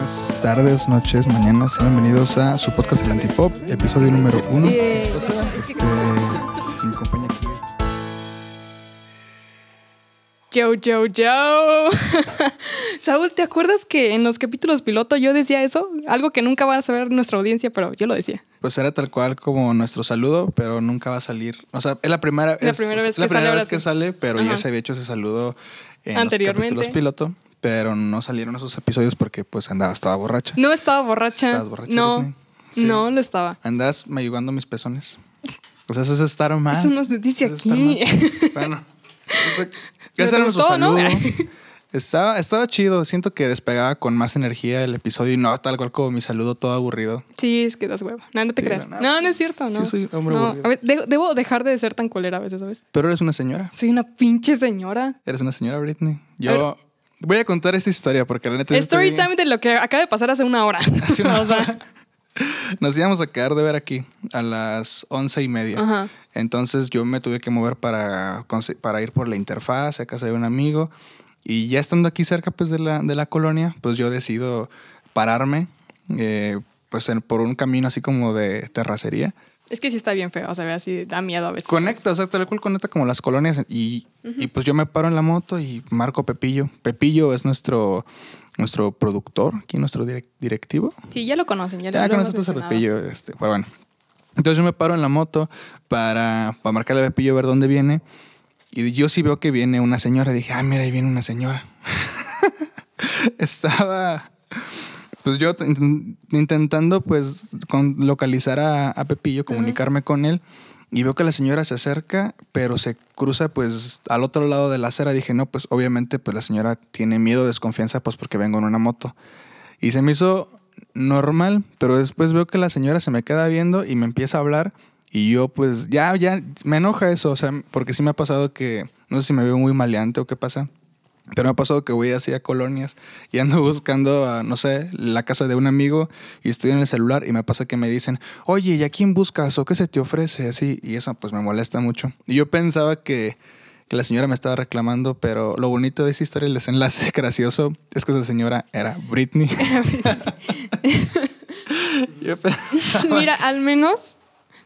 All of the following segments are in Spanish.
buenas tardes, noches, mañanas. Bienvenidos a su podcast El Antipop, episodio número uno. Este, mi compañía aquí es- Joe, Joe, Joe. Saúl, ¿te acuerdas que en los capítulos piloto yo decía eso? Algo que nunca va a saber nuestra audiencia, pero yo lo decía. Pues era tal cual como nuestro saludo, pero nunca va a salir. O sea, es la primera, La es- primera vez es la que primera sale vez que sale, pero ya se había hecho ese saludo en Anteriormente. los capítulos piloto, pero no salieron esos episodios porque pues andaba, estaba borracha. No estaba borracha. ¿Estabas borracha, no? Sí. no lo estaba. Andas mayugando mis pezones. O sea, eso es estar mal. Eso no se dice Eso aquí. Bueno, ese era nuestro gustó, ¿no? Estaba, estaba chido. Siento que despegaba con más energía el episodio y no tal cual como mi saludo todo aburrido. Sí, es que das huevo. No, no te Sí, creas. no, No, no. no, es cierto, no. Sí, soy hombre No, aburrido. a ver, de- debo dejar de ser tan colera a veces, ¿sabes? Pero eres una señora. Soy una pinche señora. Eres una señora, Britney. Yo voy a contar esta historia porque la neta. Story estoy- time de lo que acaba de pasar hace una hora. Hace una sea, Nos íbamos a quedar de ver aquí a las once y media. Ajá. Entonces yo me tuve que mover para, para ir por la interfaz a casa de un amigo. Y ya estando aquí cerca pues, de, la, de la colonia, pues yo decido pararme eh, pues en- por un camino así como de terracería. Es que sí está bien feo. O sea, así, da miedo a veces. Conecta, o sea, tal cual conecta como las colonias. Y, y pues yo me paro en la moto y marco Pepillo. Pepillo es nuestro, nuestro productor, aquí nuestro direc- directivo. Sí, ya lo conocen. Ya, Ya lo con hemos nosotros a. Pepillo, este, pero bueno. Entonces yo me paro en la moto para, para marcarle a Pepillo ver dónde viene. Y yo sí veo que viene una señora. Dije, ah, mira, ahí viene una señora. Estaba, pues yo int- intentando, pues, con- localizar a, a Pepillo, comunicarme con él. Y veo que la señora se acerca, pero se cruza, pues, al otro lado de la acera. Dije, no, pues, obviamente, pues, la señora tiene miedo, desconfianza, pues, porque vengo en una moto. Y se me hizo normal, pero después veo que la señora se me queda viendo y me empieza a hablar. Y yo, pues, ya, ya, me enoja eso, o sea, porque sí me ha pasado que, no sé si me veo muy maleante o qué pasa, pero me ha pasado que voy así a colonias y ando buscando, a, no sé, la casa de un amigo y estoy en el celular y me pasa que me dicen, oye, ¿y a quién buscas o qué se te ofrece? Así, y eso pues me molesta mucho. Y yo pensaba que, que la señora me estaba reclamando, pero lo bonito de esa historia, el desenlace gracioso, es que esa señora era Britney. yo pensaba, Mira, al menos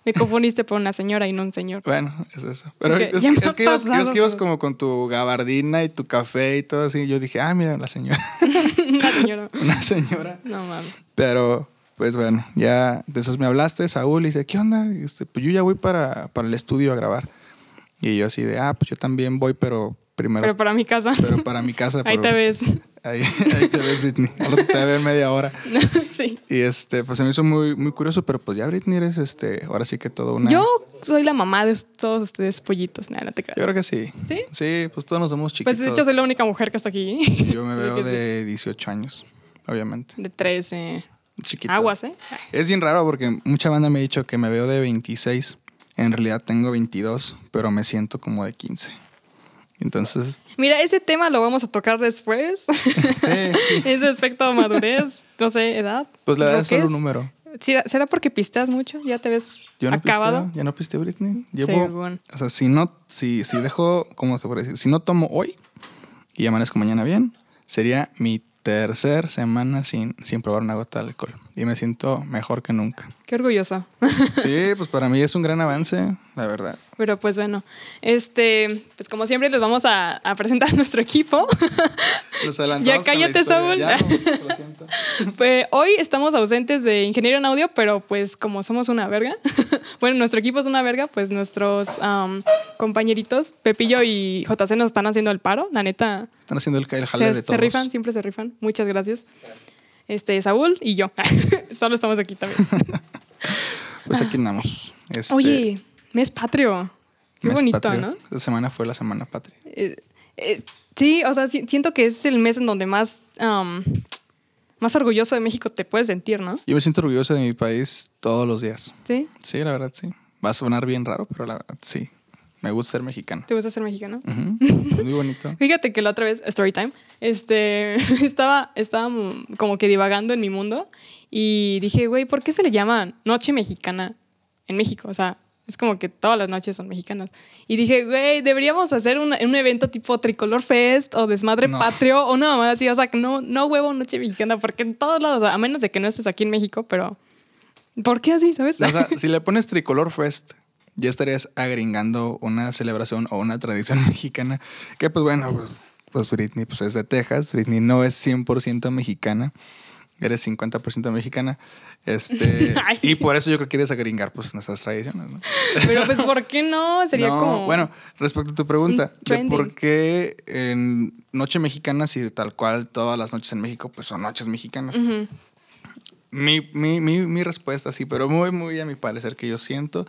me confundiste por una señora y no un señor. Bueno, es eso. Pero es, que, es ibas, pasado, es que ibas pero- como con tu gabardina y tu café y todo así. Yo dije, ah, mira, la señora. una señora. Una señora. No mames. Pero, pues bueno, ya de esos me hablaste, Saúl, y dice, ¿qué onda? Y este, pues yo ya voy para, para el estudio a grabar. Y yo así de, ah, pues yo también voy, pero primero. Pero para mi casa. pero para mi casa. Ahí te ves. Ahí, ahí te ves, Britney. Ahora te voy a ver media hora. sí. Y este, pues se me hizo muy, muy curioso, pero pues ya Britney eres este, ahora sí que todo una. Yo soy la mamá de todos ustedes pollitos. Nada, no te Yo creas. creo que sí. ¿Sí? Sí, pues todos nos somos chiquitos. Pues de hecho soy la única mujer que está aquí. Yo me veo que sí. de 18 años, obviamente. De 13. Chiquito. Aguas, ¿eh? Es bien raro porque mucha banda me ha dicho que me veo de 26. En realidad tengo 22, pero me siento como de 15. Entonces, Mira, ese tema lo vamos a tocar después. sí. Ese aspecto de madurez, no sé, edad. Pues la edad es solo un número. ¿Será, será porque pisteas mucho? ¿Ya te ves Yo no acabado? pisteo, ya no pisteo Britney. Llevo, Según. o sea, si no, si, si dejo, ¿cómo se puede decir? Si no tomo hoy y amanezco mañana bien, sería mi tercer semana sin, sin probar una gota de alcohol. Y me siento mejor que nunca. Qué orgulloso. Sí, pues para mí es un gran avance, la verdad. Pero pues bueno, este, pues como siempre les vamos a, a presentar nuestro equipo. Adelantamos Ya cállate. Saúl. Ya, no. Pues hoy estamos ausentes de ingeniero en audio, pero pues como somos una verga, bueno, nuestro equipo es una verga, pues nuestros compañeritos, Pepillo y JC nos están haciendo el paro, la neta, Están haciendo el, el jale se, de se todos. rifan, siempre se rifan. Muchas gracias. Este, Saúl y yo. Solo estamos aquí también. Pues aquí andamos. Este, Oye, mes patrio. Qué mes bonito, patrio. ¿no? Esta semana fue la semana patria. Eh, eh, sí, o sea, si- siento que es el mes en donde más, más orgulloso de México te puedes sentir, ¿no? Yo me siento orgulloso de mi país todos los días. Sí. Sí, la verdad, sí. Va a sonar bien raro, pero la verdad, sí. Me gusta ser mexicano. ¿Te gusta ser mexicano? Muy bonito. Fíjate que la otra vez, story time, este, estaba, estaba como que divagando en mi mundo y dije, güey, ¿por qué se le llama Noche Mexicana en México? O sea, Es como que todas las noches son mexicanas. Y dije, güey, deberíamos hacer un, un evento tipo Tricolor Fest o Desmadre No. Patrio o nada más así. O sea, que no, no huevo noche mexicana, porque en todos lados, a menos de que no estés aquí en México, pero. ¿Por qué así, sabes? O sea, si le pones Tricolor Fest, ya estarías agringando una celebración o una tradición mexicana. Que pues bueno, pues, pues Britney pues es de Texas. Britney no es 100% mexicana. Eres 50% mexicana. Este, y por eso yo creo que quieres agringar pues nuestras tradiciones, ¿no? pero pues, ¿por qué no? Sería No, como. Bueno, respecto a tu pregunta, de por qué en Noche Mexicana, si tal cual todas las noches en México, pues son noches mexicanas. Ujú. mi, mi, mi, mi respuesta, sí, pero muy, muy a mi parecer que yo siento,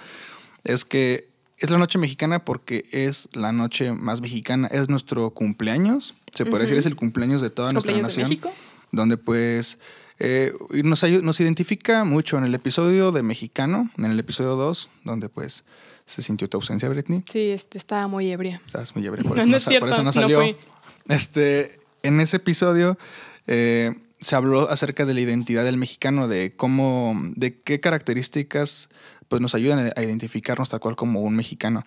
es que es la noche mexicana porque es la noche más mexicana, es nuestro cumpleaños, se puede decir, es el cumpleaños de toda nuestra ¿Cumpleaños de nación. México? Donde pues eh, y nos, nos identifica mucho en el episodio de Mexicano, en el episodio 2, donde pues se sintió tu ausencia, Britney. Sí, este, estaba muy ebria. Estabas muy ebria, por No, eso no no, es por eso no no salió. fui. este, en ese episodio eh, se habló acerca de la identidad del mexicano, de cómo, de qué características pues nos ayudan a identificarnos tal cual como un mexicano.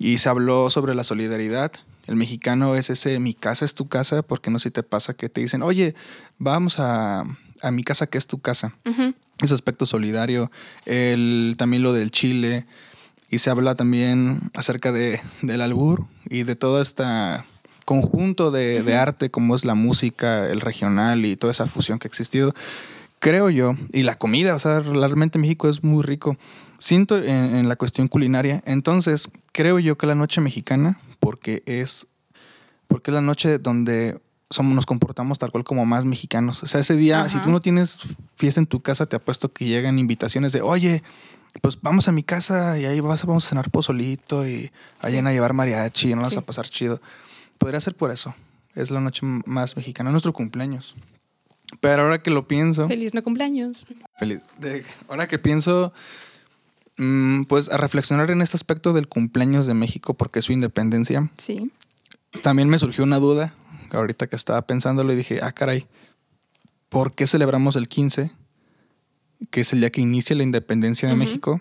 Y se habló sobre la solidaridad. El mexicano es ese, mi casa es tu casa, porque no sé si te pasa que te dicen, oye, vamos a, a mi casa que es tu casa. Ujú. Ese aspecto solidario, el, también lo del Chile, y se habla también acerca de, del albur y de todo este conjunto de, de arte como es la música, el regional y toda esa fusión que ha existido. Creo yo, y la comida, o sea, realmente México es muy rico. Siento en, en la cuestión culinaria, entonces creo yo que la noche mexicana, porque es, porque es la noche donde somos, nos comportamos tal cual como más mexicanos. O sea, ese día, Ajá. si tú no tienes fiesta en tu casa, te apuesto que llegan invitaciones de, oye, pues vamos a mi casa y ahí vas, vamos a cenar pozolito y ahí Sí. a llevar mariachi y nos vas Sí. a pasar chido. Podría ser por eso. Es la noche más mexicana, nuestro cumpleaños. Pero ahora que lo pienso, Feliz no cumpleaños. feliz. de- ahora que pienso, mm, pues a reflexionar en este aspecto del cumpleaños de México, porque es su independencia, Sí. también me surgió una duda. Ahorita que estaba pensándolo y dije, ah, caray, ¿por qué celebramos el 15? Que es el día que inicia la independencia de. México.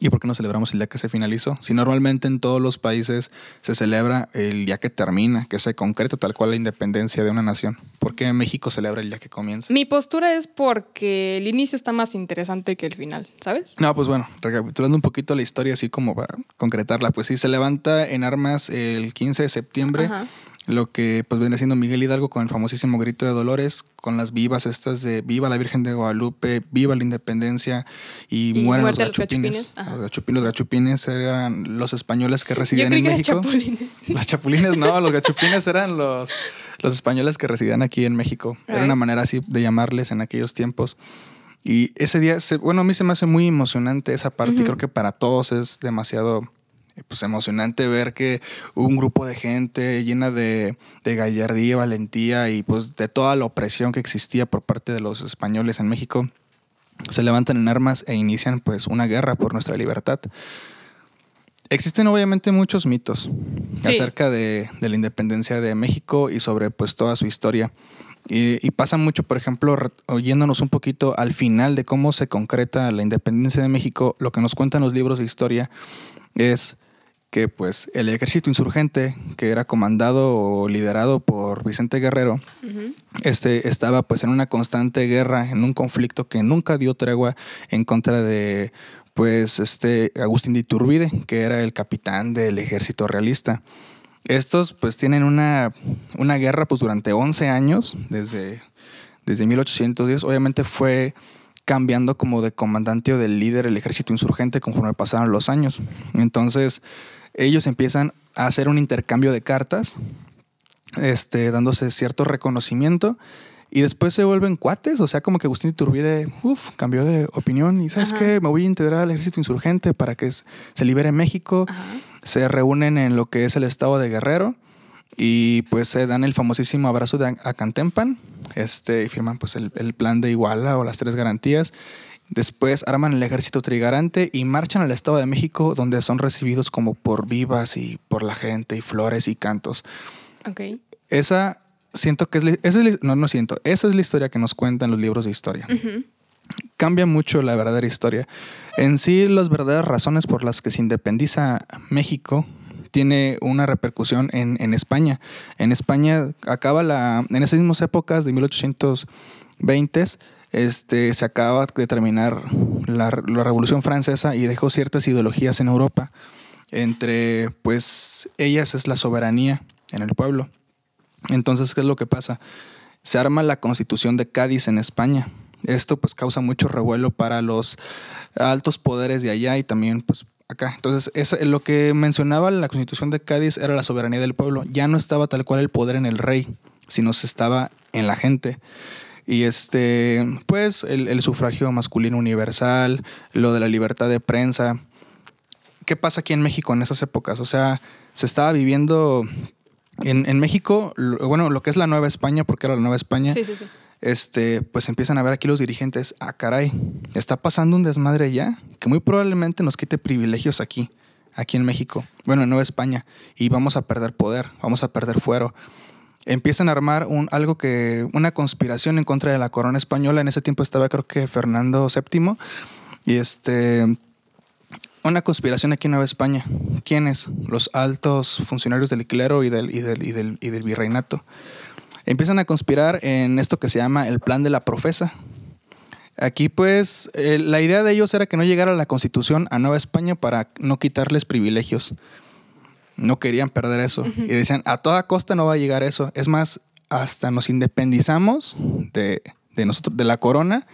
¿Y por qué no celebramos el día que se finalizó? Si normalmente en todos los países se celebra el día que termina, que se concreta tal cual la independencia de una nación. ¿Por qué México celebra el día que comienza? Mi postura es porque el inicio está más interesante que el final, ¿sabes? No, pues bueno, recapitulando un poquito la historia, así como para concretarla, pues sí, se levanta en armas el 15 de septiembre, Ajá. Lo que pues viene siendo Miguel Hidalgo con el famosísimo grito de Dolores, con las vivas estas de Viva la Virgen de Guadalupe, Viva la Independencia y, Y mueran los los gachupines. Los gachupines, los gachupines eran los españoles que residían en que México. chapulines. Los chapulines, no, los gachupines eran los, los españoles que residían aquí en México. Era una manera así de llamarles en aquellos tiempos. Y ese día, se- bueno, a mí se me hace muy emocionante esa parte. y. Creo que para todos es demasiado pues, emocionante ver que un grupo de gente llena de, de gallardía, valentía y pues de toda la opresión que existía por parte de los españoles en México se levantan en armas e inician pues una guerra por nuestra libertad. Existen obviamente muchos mitos Sí. acerca de, de la independencia de México y sobre pues toda su historia. Y, y pasa mucho, por ejemplo, oyéndonos un poquito al final de cómo se concreta la independencia de México, lo que nos cuentan los libros de historia es que pues el ejército insurgente que era comandado o liderado por Vicente Guerrero este estaba pues en una constante guerra, en un conflicto que nunca dio tregua en contra de pues este Agustín de Iturbide, que era el capitán del ejército realista. Estos pues tienen una, una guerra pues durante 11 años, desde, desde 1810. Obviamente fue cambiando como de comandante o del líder el ejército insurgente conforme pasaron los años. Entonces ellos empiezan a hacer un intercambio de cartas este, dándose cierto reconocimiento y después se vuelven cuates, o sea, como que Agustín Iturbide, uf, cambió de opinión y ¿sabes Ajá. qué? Me voy a integrar al ejército insurgente para que se libere México. Ajá. Se reúnen en lo que es el estado de Guerrero y pues se dan el famosísimo abrazo de Acantempan este, y firman pues el, el plan de Iguala o las tres garantías. Después arman el ejército trigarante y marchan al Estado de México donde son recibidos como por vivas y por la gente y flores y cantos. Ok. Esa siento que es, esa es no no siento, esa es la historia que nos cuentan los libros de historia. Ujú. cambia mucho la verdadera historia. En sí, las verdaderas razones por las que se independiza México tiene una repercusión en, en España. En España acaba la, en esas mismas épocas de 1820 este, se acaba de terminar la, la, Revolución Francesa y dejó ciertas ideologías en Europa. Entre, pues, ellas es la soberanía en el pueblo. Entonces, ¿qué es lo que pasa? Se arma la constitución de Cádiz en España. Esto pues causa mucho revuelo para los altos poderes de allá y también pues acá. Entonces, eso, lo que mencionaba la constitución de Cádiz era la soberanía del pueblo. Ya no estaba tal cual el poder en el rey, sino se estaba en la gente. Y este, pues el, el sufragio masculino universal, lo de la libertad de prensa. ¿Qué pasa aquí en México en esas épocas? O sea, se estaba viviendo en, en, México, bueno, lo que es la Nueva España, porque era la Nueva España, Sí, sí, sí. este, pues empiezan a ver aquí los dirigentes, ah, caray, está pasando un desmadre ya, que muy probablemente nos quite privilegios aquí, aquí en México, bueno, en Nueva España, y vamos a perder poder, vamos a perder fuero. Empiezan a armar un, algo que, una conspiración en contra de la corona española. En ese tiempo estaba, creo que Fernando VII, y este, una conspiración aquí en Nueva España. ¿Quiénes? Los altos funcionarios del clero y del, y del, y del, y del virreinato. Empiezan a conspirar en esto que se llama el plan de la profesa. Aquí pues eh, la idea de ellos era que no llegara la constitución a Nueva España para no quitarles privilegios. No querían perder eso. Uh -huh. Y decían, a toda costa no va a llegar eso. Es más, hasta nos independizamos de, de nosotros, de la corona,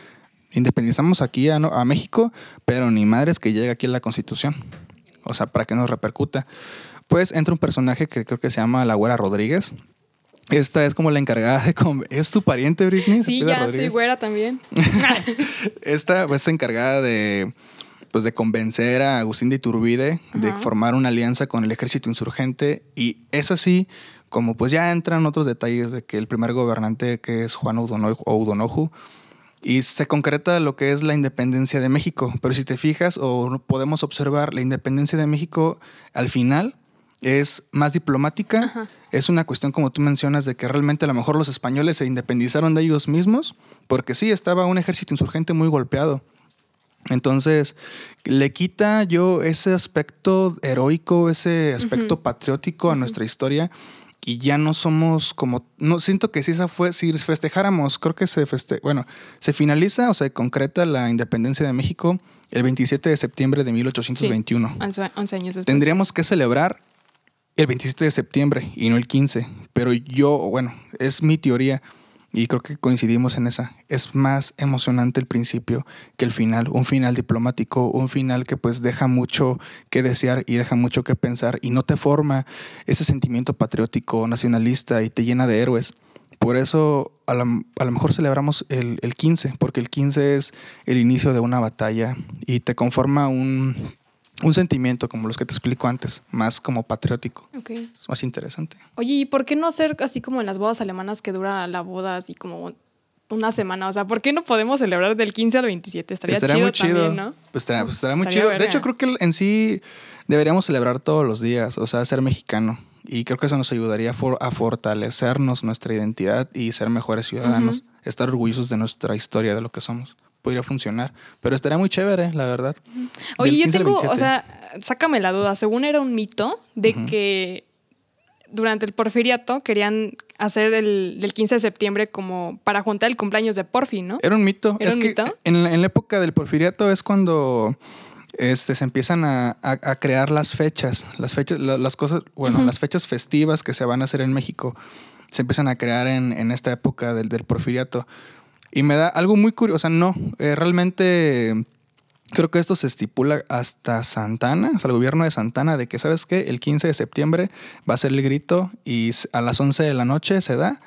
independizamos aquí a, a, México, pero ni madres que llegue aquí a la Constitución. O sea, para que nos repercuta. Pues entra un personaje que creo que se llama La Güera Rodríguez. Esta es como la encargada de... ¿Es tu pariente, Britney? Sí, ya, Rodríguez? soy güera también. Esta es encargada de, pues, de convencer a Agustín de Iturbide de formar una alianza con el ejército insurgente. Y es así como pues ya entran otros detalles de que el primer gobernante, que es Juan Udonoju, Udonoju y se concreta lo que es la independencia de México. Pero si te fijas o podemos observar, la independencia de México al final es más diplomática. Ajá. Es una cuestión, como tú mencionas, de que realmente a lo mejor los españoles se independizaron de ellos mismos, porque sí, estaba un ejército insurgente muy golpeado. Entonces, le quita yo ese aspecto heroico, ese aspecto uh -huh. patriótico a uh -huh. nuestra historia y ya no somos como no siento que si esa fue si festejáramos creo que se feste bueno se finaliza o se concreta la independencia de México el 27 de septiembre de 1821 sí, 11 años después. tendríamos que celebrar el 27 de septiembre y no el 15 pero yo bueno es mi teoría y creo que coincidimos en esa. Es más emocionante el principio que el final. Un final diplomático, un final que pues deja mucho que desear y deja mucho que pensar y no te forma ese sentimiento patriótico, nacionalista y te llena de héroes. Por eso a, la, a lo mejor celebramos el, el 15, porque el 15 es el inicio de una batalla y te conforma un, un sentimiento como los que te explico antes, más como patriótico. Okay. Es más interesante. Oye, ¿y por qué no hacer así como en las bodas alemanas que dura la boda así como una semana? O sea, ¿por qué no podemos celebrar del 15 al 27? Estaría, estaría chido muy chido. también, ¿no? Pues estaría, pues estaría muy estaría chido. Verga. De hecho, creo que en sí deberíamos celebrar todos los días, o sea, ser mexicano. Y creo que eso nos ayudaría a fortalecernos nuestra identidad y ser mejores ciudadanos, uh -huh. estar orgullosos de nuestra historia, de lo que somos podría funcionar. Pero estaría muy chévere, la verdad. Oye, yo tengo, o sea, sácame la duda. Según era un mito de uh -huh. que durante el porfiriato querían hacer el, el 15 de septiembre como para juntar el cumpleaños de Porfi, ¿no? Era un mito. ¿Era es un que mito? En, en, la época del porfiriato es cuando este, se empiezan a, a, a, crear las fechas, las fechas, las cosas, bueno, uh -huh. las fechas festivas que se van a hacer en México se empiezan a crear en, en esta época del, del porfiriato. Y me da algo muy curioso, o sea, no, eh, realmente creo que esto se estipula hasta Santana, hasta el gobierno de Santana, de que, ¿sabes qué? El 15 de septiembre va a ser el grito y a las 11 de la noche se da,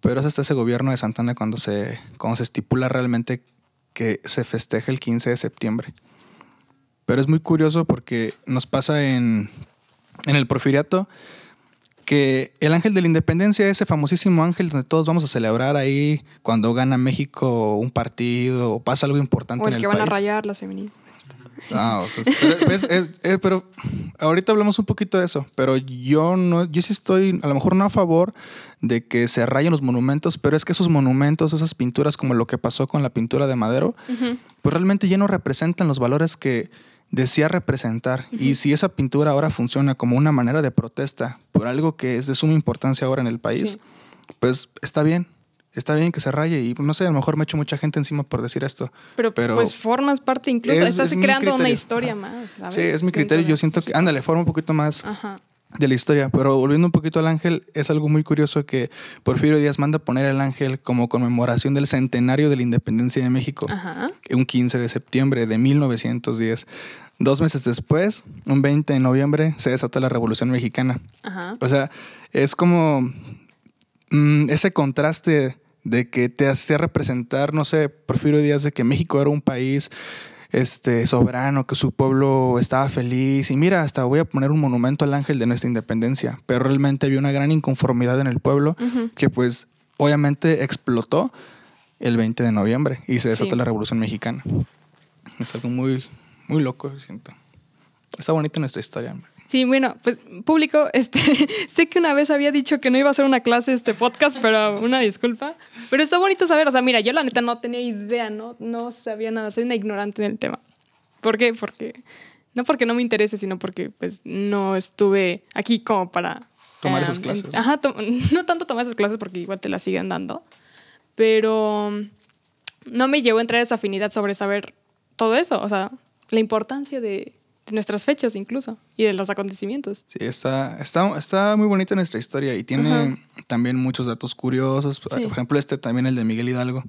pero es hasta ese gobierno de Santana cuando se, cuando se estipula realmente que se festeja el 15 de septiembre. Pero es muy curioso porque nos pasa en, en el porfiriato que el ángel de la independencia, ese famosísimo ángel donde todos vamos a celebrar ahí cuando gana México un partido o pasa algo importante o el en el que país. van a rayar las feministas. Ah, o sea, pero, es- es- es- pero ahorita hablamos un poquito de eso, pero yo no, yo sí estoy a lo mejor no a favor de que se rayen los monumentos, pero es que esos monumentos, esas pinturas como lo que pasó con la pintura de Madero, pues realmente ya no representan los valores que decía representar. Y si esa pintura ahora funciona como una manera de protesta por algo que es de suma importancia ahora en el país, Sí. pues está bien. Está bien que se raye y no sé, a lo mejor me echo mucha gente encima por decir esto. Pero, Pero pues formas parte incluso, es- estás es creando una historia Ajá. más. Sí, es mi criterio. Yo siento que, ándale, forma un poquito más Ajá. De la historia. Pero volviendo un poquito al ángel, es algo muy curioso que Porfirio Díaz manda poner el ángel como conmemoración del centenario de la independencia de México, Ajá. un 15 de septiembre de 1910. Dos meses después, un 20 de noviembre, se desata la Revolución Mexicana. Ajá. O sea, es como mm, ese contraste de que te hacía representar, no sé, Porfirio Díaz, de que México era un país este, soberano, que su pueblo estaba feliz. Y mira, hasta voy a poner un monumento al ángel de nuestra independencia. Pero realmente había una gran inconformidad en el pueblo que pues obviamente explotó el 20 de noviembre y se desató Sí. la Revolución Mexicana. Es algo muy, muy loco, siento. Está bonita nuestra historia. hombre. Sí, bueno, pues público, este, sé que una vez había dicho que no iba a hacer una clase este podcast, pero una disculpa. Pero está bonito saber, o sea, mira, yo la neta no tenía idea, no, no sabía nada, soy una ignorante en el tema. ¿Por qué? Porque no porque no me interese, sino porque pues no estuve aquí como para Tomar em, esas clases. en- ajá, to- no tanto tomar esas clases porque igual te las siguen dando, pero no me llevó a entrar esa afinidad sobre saber todo eso, o sea, la importancia de, de nuestras fechas incluso y de los acontecimientos. Sí, está, está, está muy bonita nuestra historia y tiene Ajá. también muchos datos curiosos. Por ejemplo, este también, el de Miguel Hidalgo.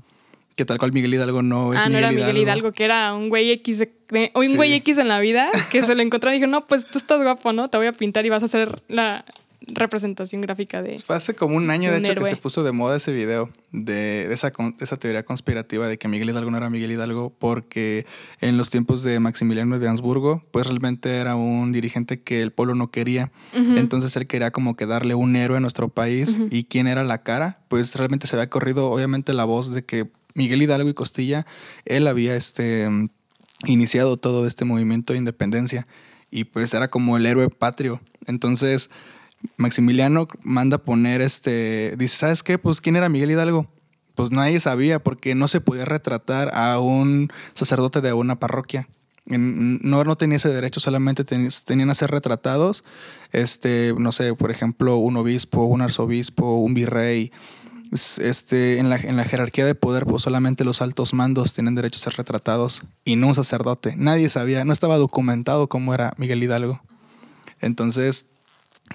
Que tal cual Miguel Hidalgo no es ah, no Miguel era Hidalgo. Miguel Hidalgo, que era un güey X, de- un Sí. güey X en la vida, que se lo encontró y dijo, no, pues tú estás guapo, ¿no? Te voy a pintar y vas a hacer la representación gráfica de... Fue hace como un año, de Un hecho, héroe. que se puso de moda ese video de, de esa, esa teoría conspirativa de que Miguel Hidalgo no era Miguel Hidalgo porque en los tiempos de Maximiliano de Habsburgo, pues realmente era un dirigente que el pueblo no quería. Entonces él quería como que darle un héroe a nuestro país. ¿Y quién era la cara? Pues realmente se había corrido, obviamente, la voz de que Miguel Hidalgo y Costilla, él había este, iniciado todo este movimiento de independencia. Y pues era como el héroe patrio. Entonces... Maximiliano manda poner este. Dice, ¿sabes qué? Pues quién era Miguel Hidalgo. Pues nadie sabía porque no se podía retratar a un sacerdote de una parroquia. No, no tenía ese derecho, solamente ten- tenían a ser retratados, este, no sé, por ejemplo, un obispo, un arzobispo, un virrey. Este, en, la, en la jerarquía de poder, pues solamente los altos mandos tienen derecho a ser retratados y no un sacerdote. Nadie sabía, no estaba documentado cómo era Miguel Hidalgo. Entonces,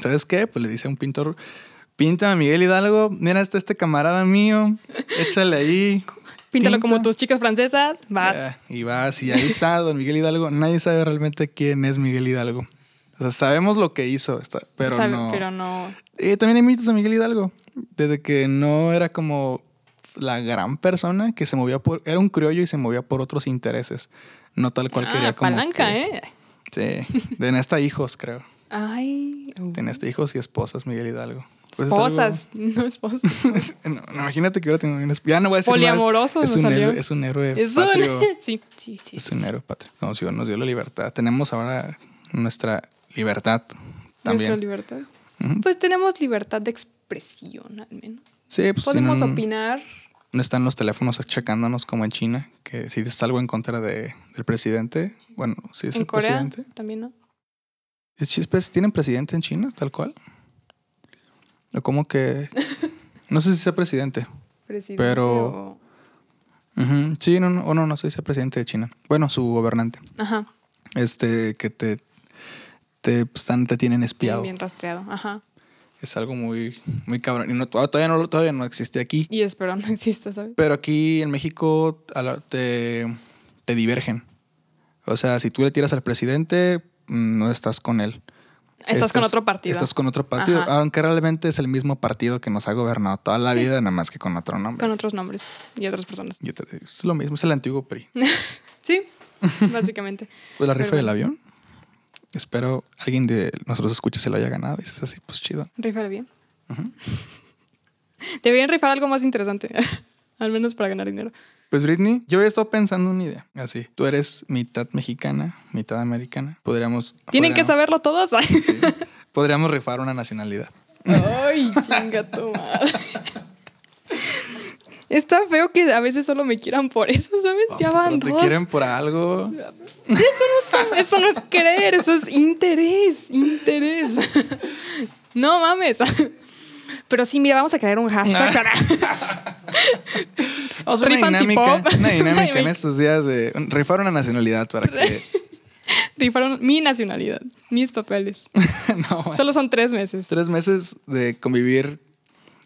¿sabes qué? Pues le dice a un pintor, pinta a Miguel Hidalgo, mira, está este camarada mío, échale ahí. Píntalo tinta". como tus chicas francesas, vas. Y vas, y ahí está don Miguel Hidalgo. Nadie sabe realmente quién es Miguel Hidalgo. O sea, sabemos lo que hizo, pero Sabe- no. Pero no. Y también hay mitos a Miguel Hidalgo. Desde que no era como la gran persona que se movía por. Era un criollo y se movía por otros intereses. No tal cual Ah, quería como. palanca, que- ¿eh? Sí. Tenía hasta hijos, creo. Ay. uh, Tenía hasta hijos y esposas, Miguel Hidalgo. Pues es Esposas, no esposas. no, imagínate que hubiera tenido una esp- Ya no voy a decir Poliamoroso más. Es un, héroe, es un héroe Es un- patrio. Sí, sí, sí. Es sí, un sí. héroe patrio. Nos dio, nos dio la libertad. Tenemos ahora nuestra libertad Nuestra también. libertad. Ujú. Pues tenemos libertad de expresión, al menos. Sí, pues Podemos opinar. no están los teléfonos checándonos como en China, que si dices algo en contra de, del presidente, bueno, si es En el Corea presidente. también, ¿no? ¿Es- es pres- ¿Tienen presidente en China, tal cual? O como que... No sé si sea presidente. Presidente Pero- o- Sí, no, no, o no, no sé si sea presidente de China. Bueno, su gobernante. Ajá. Este, que te, te, pues, están, te tienen espiado. bien rastreado. Ajá. Es algo muy, muy cabrón. Y no, todavía, no, todavía no existe aquí. Y espero no exista, ¿sabes? Pero aquí en México a la- te, te divergen. O sea, si tú le tiras al presidente, no estás con él. Estás, con otro partido. Estás con otro partido. Ajá. Aunque realmente es el mismo partido que nos ha gobernado toda la vida, nada más que con otro nombre. Con otros nombres y otras personas. Te- es lo mismo, es el antiguo PRI. Sí, básicamente. Pues la rifa Pero del avión. Espero alguien de nosotros escuche se lo haya ganado. Y es así, pues chido. Rífale bien. Ujú. Deberían rifar algo más interesante. Al menos para ganar dinero. Pues Britney, yo he estado pensando una idea. Así, tú eres mitad mexicana, mitad americana. Podríamos... Tienen que saberlo todos. sí, podríamos rifar una nacionalidad. Ay, chinga tu madre. Está feo que a veces solo me quieran por eso, ¿sabes? ya van Pero te dos. quieren por algo. Eso no es querer, eso es interés, interés. No mames. Pero sí, mira, vamos a crear un hashtag para... Vamos a hacer una dinámica, una dinámica en estos días de rifar una nacionalidad para que... Rifaron mi nacionalidad, mis papeles. no. Solo son tres meses. tres meses de convivir.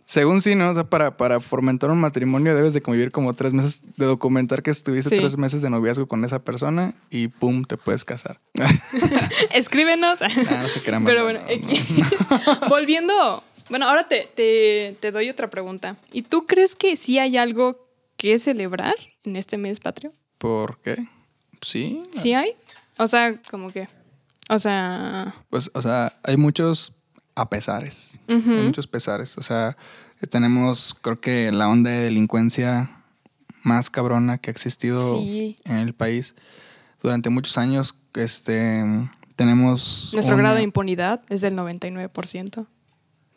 Según sí, ¿no? O sea, para, para fomentar un matrimonio debes de convivir como tres meses, de documentar que estuviste Sí. tres meses de noviazgo con esa persona y pum, te puedes casar. Escríbenos. Ah, no se crean, Pero no, bueno, no, volviendo. Bueno, ahora te, te, te doy otra pregunta. ¿Y tú crees que sí hay algo que celebrar en este mes patrio? ¿Por qué? Sí. ¿Sí hay? O sea, como que. O sea. Pues, o sea, hay muchos apesares. Ujú. Hay muchos pesares. O sea, tenemos, creo que la onda de delincuencia más cabrona que ha existido Sí. en el país durante muchos años. Este, tenemos. Nuestro una- grado de impunidad es del 99%.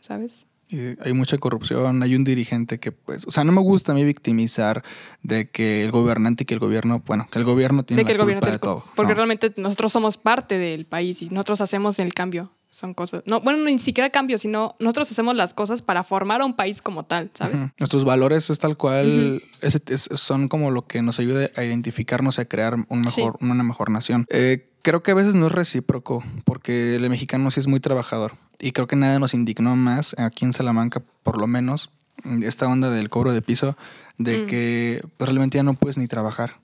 ¿Sabes? y hay mucha corrupción, hay un dirigente que, pues, o sea, no me gusta a mí victimizar de que el gobernante y que el gobierno, bueno, que el gobierno tiene de que la el gobierno culpa te- de todo. Porque No. realmente nosotros somos parte del país y nosotros hacemos el cambio. Son cosas. No, bueno, ni siquiera cambio, sino nosotros hacemos las cosas para formar a un país como tal, ¿sabes? Nuestros valores es tal cual, es- es- son como lo que nos ayuda a identificarnos y a crear un mejor, una mejor nación. Eh, creo que a veces no es recíproco, porque el mexicano sí es muy trabajador. Y creo que nada nos indignó más, aquí en Salamanca por lo menos, esta onda del cobro de piso, de que pues, realmente ya no puedes ni trabajar.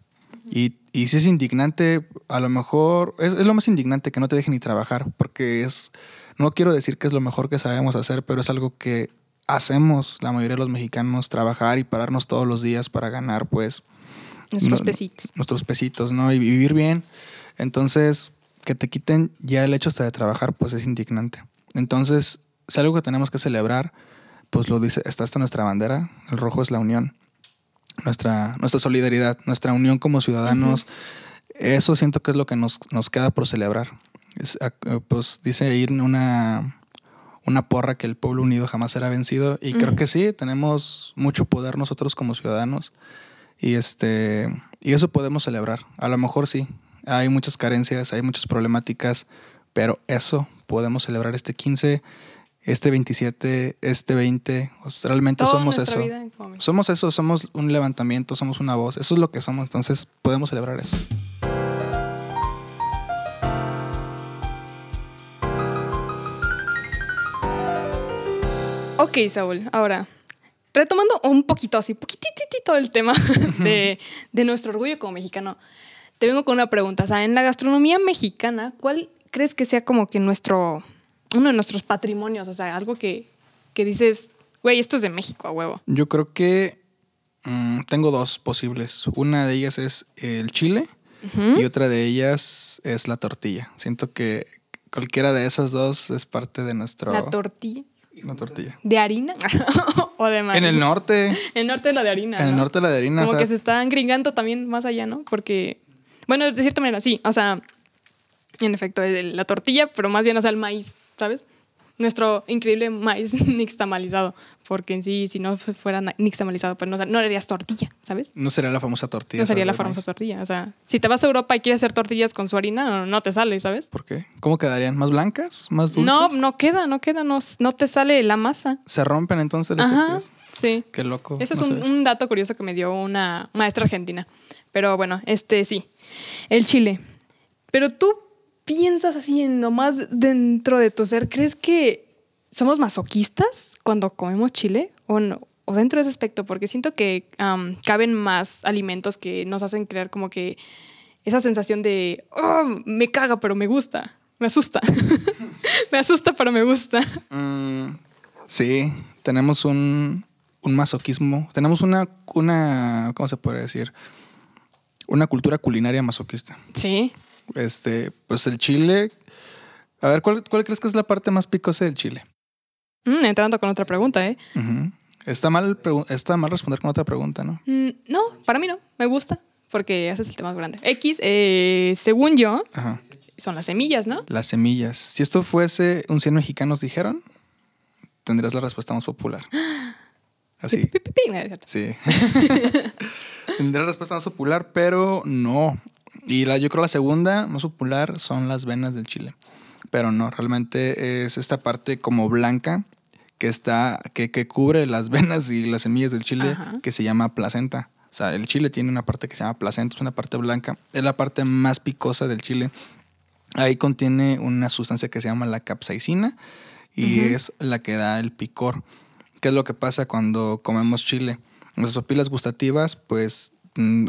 Y, y si es indignante, a lo mejor es, es lo más indignante que no te dejen ni trabajar, porque es, no quiero decir que es lo mejor que sabemos hacer, pero es algo que hacemos la mayoría de los mexicanos, trabajar y pararnos todos los días para ganar, pues, Nuestros no- pesitos. nuestros pesitos, ¿no? Y vivir bien. Entonces, que te quiten ya el hecho hasta de trabajar, pues es indignante. Entonces, si algo que tenemos que celebrar, pues lo dice, está hasta nuestra bandera, el rojo es la unión, nuestra, nuestra solidaridad, nuestra unión como ciudadanos. Eso siento que es lo que nos, nos queda por celebrar. Es, ac- pues dice ahí una, una porra que el pueblo unido jamás será vencido. Y creo que sí, tenemos mucho poder nosotros como ciudadanos. Y este y eso podemos celebrar. A lo mejor sí. Hay muchas carencias, hay muchas problemáticas, pero eso podemos celebrar este 15, este 27, este 20. O sea, realmente Toda somos eso. vida. Somos eso, somos un levantamiento, somos una voz. Eso es lo que somos. Entonces podemos celebrar eso. Ok, Saúl, ahora, retomando un poquito así, poquititito el tema de, de nuestro orgullo como mexicano, te vengo con una pregunta. O sea, en la gastronomía mexicana, ¿cuál crees que sea como que nuestro, uno de nuestros patrimonios? O sea, algo que, que dices, güey, esto es de México a huevo. Yo creo que mm, tengo dos posibles. Una de ellas es el chile y otra de ellas es la tortilla. Siento que cualquiera de esas dos es parte de nuestro... La tortilla. la tortilla. ¿De harina? ¿O de maíz? En el norte, En el norte la de harina. en el ¿no? norte la de harina. Como o sea, que se están gringando también más allá, ¿no? Porque, bueno, de cierta manera sí, o sea, en efecto, la tortilla, pero más bien, o sea, el maíz, ¿sabes? Nuestro increíble maíz nixtamalizado, porque en sí, si no fuera nixtamalizado, pues no, no harías tortilla, ¿sabes? No sería la famosa tortilla. No sería la famosa maíz. tortilla, o sea, si te vas a Europa y quieres hacer tortillas con su harina, no, no te sale, ¿sabes? ¿Por qué? ¿Cómo quedarían? ¿Más blancas? ¿Más dulces? No, no queda, no queda, no, no te sale la masa. ¿Se rompen entonces las Ajá, tortillas? sí. Qué loco. Eso no es un dato curioso que me dio una maestra argentina. Pero bueno, este sí. El chile. Pero tú piensas así en nomás dentro de tu ser, ¿crees que somos masoquistas cuando comemos chile? ¿O, no? o dentro de ese aspecto? Porque siento que caben más alimentos que nos hacen crear como que esa sensación de, "Oh, me caga, pero me gusta. Me asusta. me asusta, pero me gusta. Mm, sí, tenemos un, un masoquismo. Tenemos una, una, ¿cómo se puede decir? Una cultura culinaria masoquista. Sí. Este, pues el chile. A ver, ¿cuál, cuál crees que es la parte más picosa del chile? Mm, entrando con otra pregunta, ¿eh? Está mal, está mal responder con otra pregunta, ¿no? Mm, no, para mí no. Me gusta porque haces el tema más grande. X, eh, según yo, Ajá. son las semillas, ¿no? Las semillas. Si esto fuese un 100 mexicanos dijeron, tendrías la respuesta más popular. Así. Sí. Tendría la respuesta más popular, pero no. Y la, yo creo la segunda más popular son las venas del chile. Pero no, realmente es esta parte como blanca que está, que, que cubre las venas y las semillas del chile Ajá. que se llama placenta. O sea, el chile tiene una parte que se llama placenta, es una parte blanca. Es la parte más picosa del chile. Ahí contiene una sustancia que se llama la capsaicina y es la que da el picor. ¿Qué es lo que pasa cuando comemos chile? Nuestras papilas gustativas pues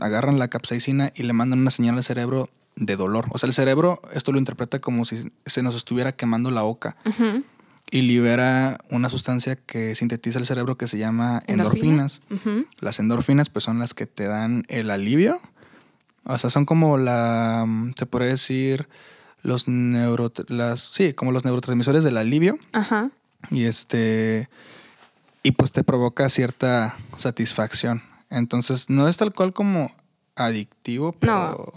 agarran la capsaicina y le mandan una señal al cerebro de dolor. O sea, el cerebro esto lo interpreta como si se nos estuviera quemando la boca y libera una sustancia que sintetiza el cerebro que se llama Endorfina. endorfinas. Las endorfinas pues son las que te dan el alivio. O sea, son como la, mm, se podría decir, los neuro, las, sí, como los neurotransmisores del alivio. Ajá. Y este, y pues te provoca cierta satisfacción. Entonces, no es tal cual como adictivo, pero...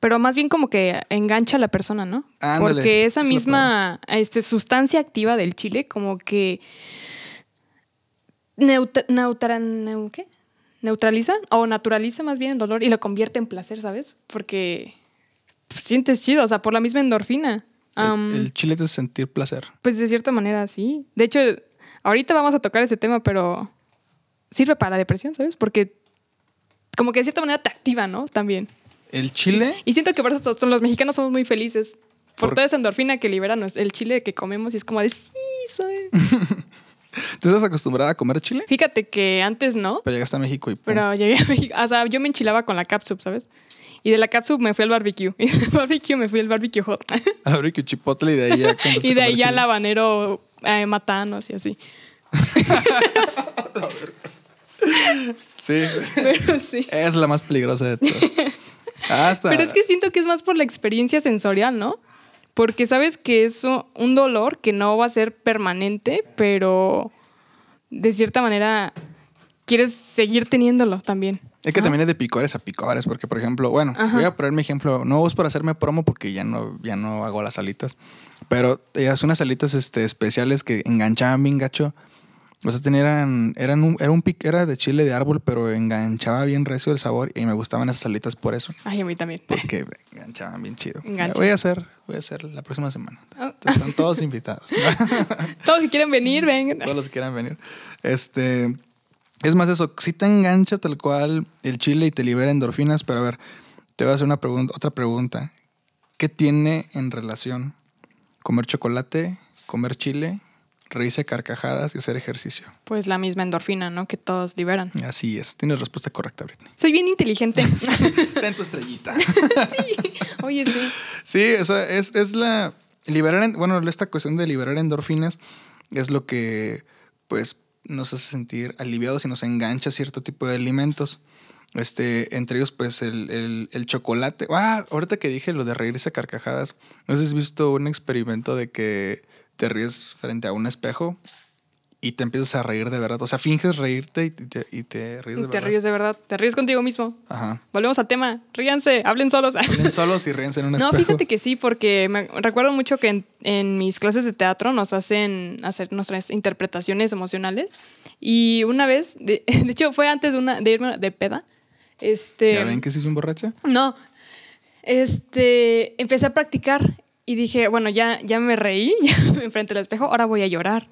Pero más bien como que engancha a la persona, ¿no? Ándale, Porque esa es misma este, sustancia activa del chile como que neutra- neutra- neu- ¿qué? neutraliza o naturaliza más bien el dolor y lo convierte en placer, ¿sabes? Porque pues, sientes chido, o sea, por la misma endorfina. el- el, chile te hace sentir placer. Pues de cierta manera sí. De hecho, ahorita vamos a tocar ese tema, pero sirve para la depresión, ¿sabes? Porque como que de cierta manera te activa, ¿no? También. El chile, Y siento que por eso todos los mexicanos somos muy felices. Por, Por- toda esa endorfina que libera nos- el chile que comemos y es como de sí, soy. ¿te estás acostumbrada a comer chile? Fíjate que antes no, Pero llegaste a México y pum. pero llegué a México. O sea, yo me enchilaba con la capsup, ¿sabes? Y de la capsup me fui al barbecue. Y del barbecue me fui al barbecue hot. al barbecue chipotle y de ahí ya y de a ahí ya al habanero eh, matanos y así. Sí, Pero sí. es la más peligrosa de todas. Hasta... Pero es que siento que es más por la experiencia sensorial, ¿no? Porque sabes que es un dolor que no va a ser permanente, pero de cierta manera quieres seguir teniéndolo también. Es que ¿no? también es de picores a picores, porque por ejemplo, bueno, Ajá. voy a poner mi ejemplo, no es por hacerme promo porque ya no, ya no hago las alitas, pero ellas unas alitas este, especiales que enganchaban bien gacho. O sea, tenían, eran un, era un pic, era de chile de árbol, pero enganchaba bien recio el sabor y me gustaban esas alitas por eso. Ay, a mí también. Porque enganchaban bien chido. Engancha. Voy a hacer, voy a hacer la próxima semana. Oh. Están todos invitados. Todos que quieren venir, vengan. Todos los que quieran venir. Este. Es más eso, si te engancha tal cual el chile y te libera endorfinas, pero a ver, te voy a hacer una pregunta, otra pregunta. ¿Qué tiene en relación comer chocolate, comer chile, reírse a carcajadas y hacer ejercicio? Pues la misma endorfina, ¿no? Que todos liberan. Así es, tienes respuesta correcta, Britney. Soy bien inteligente. Ten tu estrellita. Oye, sí. Sí, o sea, es, es la. Liberar, en- bueno, esta cuestión de liberar endorfinas es lo que, pues, nos hace sentir aliviados y nos engancha a cierto tipo de alimentos. Este, entre ellos, pues, el, el- el chocolate. Ah, ahorita que dije lo de reírse a carcajadas, ¿no has visto un experimento de que te ríes frente a un espejo y te empiezas a reír de verdad? O sea, finges reírte y te, y te ríes de Te verdad. ríes de verdad. Te ríes contigo mismo. Ajá. Volvemos al tema. Ríanse, hablen solos. Hablen solos y ríense en un No, espejo. fíjate que sí, porque me recuerdo mucho que en, en mis clases de teatro nos hacen hacer nuestras interpretaciones emocionales. Y una vez, de, de hecho fue antes de, una, de irme de peda. Este, ¿Ya ven que sí soy un borracha? No, este, empecé a practicar y dije, bueno, ya, ya me reí enfrente del espejo, ahora voy a llorar,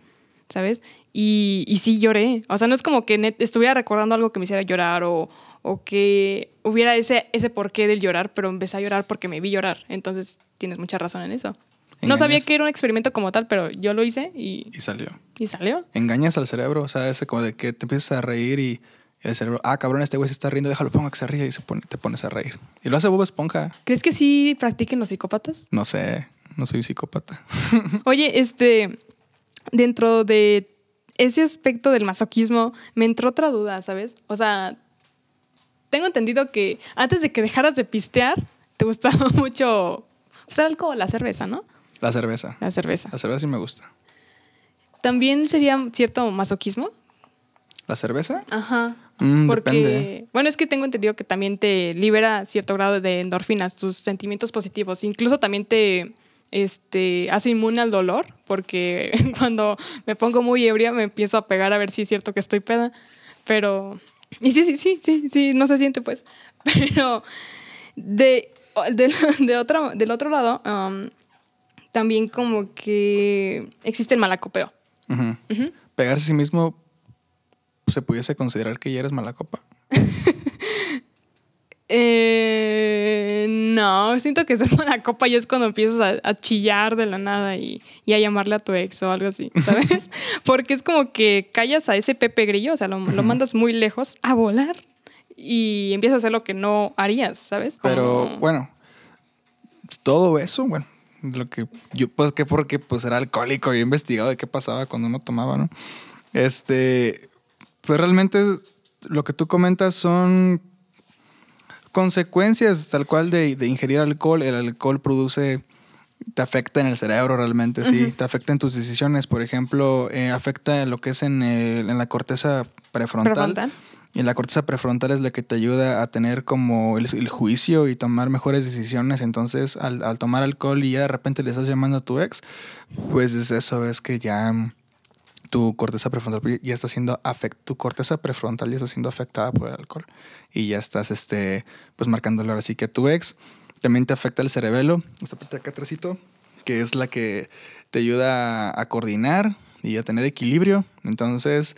¿sabes? Y, y sí lloré. O sea, no es como que estuviera recordando algo que me hiciera llorar o, o que hubiera ese, ese porqué del llorar, pero empecé a llorar porque me vi llorar. Entonces, tienes mucha razón en eso. No sabía que era un experimento como tal, pero yo lo hice y, Y salió. y salió. engañas al cerebro, o sea, ese como de que te empiezas a reír y el cerebro, ah, cabrón, este güey se está riendo, déjalo, pongo que se ría y se pone, te pones a reír. Y lo hace Bob Esponja. ¿Crees que sí practiquen los psicópatas? No sé, no soy psicópata. Oye, este, dentro de ese aspecto del masoquismo, me entró otra duda, ¿sabes? O sea, tengo entendido que antes de que dejaras de pistear, te gustaba mucho, pues, el alcohol, la cerveza, ¿no? La cerveza. La cerveza. La cerveza sí me gusta. ¿También sería cierto masoquismo? ¿La cerveza? Ajá. Mm, Porque, depende. bueno, es que tengo entendido que también te libera cierto grado de endorfinas, tus sentimientos positivos. Incluso también te este, hace inmune al dolor, porque cuando me pongo muy ebria me empiezo a pegar a ver si es cierto que estoy peda. Pero, y sí, sí, sí, sí, sí, no se siente pues. Pero de, de, de otro, del otro lado, um, también como que existe el malacopeo. Ujú. Pegarse a sí mismo se pudiese considerar que ya eres mala copa. Eh, no, siento que ser mala copa ya es cuando empiezas a, a chillar de la nada y, y a llamarle a tu ex o algo así, ¿sabes? Porque es como que callas a ese Pepe Grillo, o sea, lo, lo mandas muy lejos a volar y empiezas a hacer lo que no harías, ¿sabes? Como- Pero bueno, todo eso, bueno, lo que yo, pues que porque pues era alcohólico y he investigado de qué pasaba cuando uno tomaba, ¿no? Este, pues realmente lo que tú comentas son consecuencias tal cual de, de ingerir alcohol. El alcohol produce, te afecta en el cerebro realmente, sí, te afecta en tus decisiones. Por ejemplo, eh, afecta lo que es en, el- en la corteza prefrontal. Prefrontal. Y la corteza prefrontal es la que te ayuda a tener como el, el juicio y tomar mejores decisiones. Entonces, al, al tomar alcohol y ya de repente le estás llamando a tu ex, pues es eso, es que ya tu corteza prefrontal ya está siendo afect tu corteza prefrontal ya está siendo afectada por el alcohol. Y ya estás este, pues marcándolo ahora sí que a tu ex. También te afecta el cerebelo, esta parte de acá atrásito, que es la que te ayuda a, coordinar y a tener equilibrio. Entonces,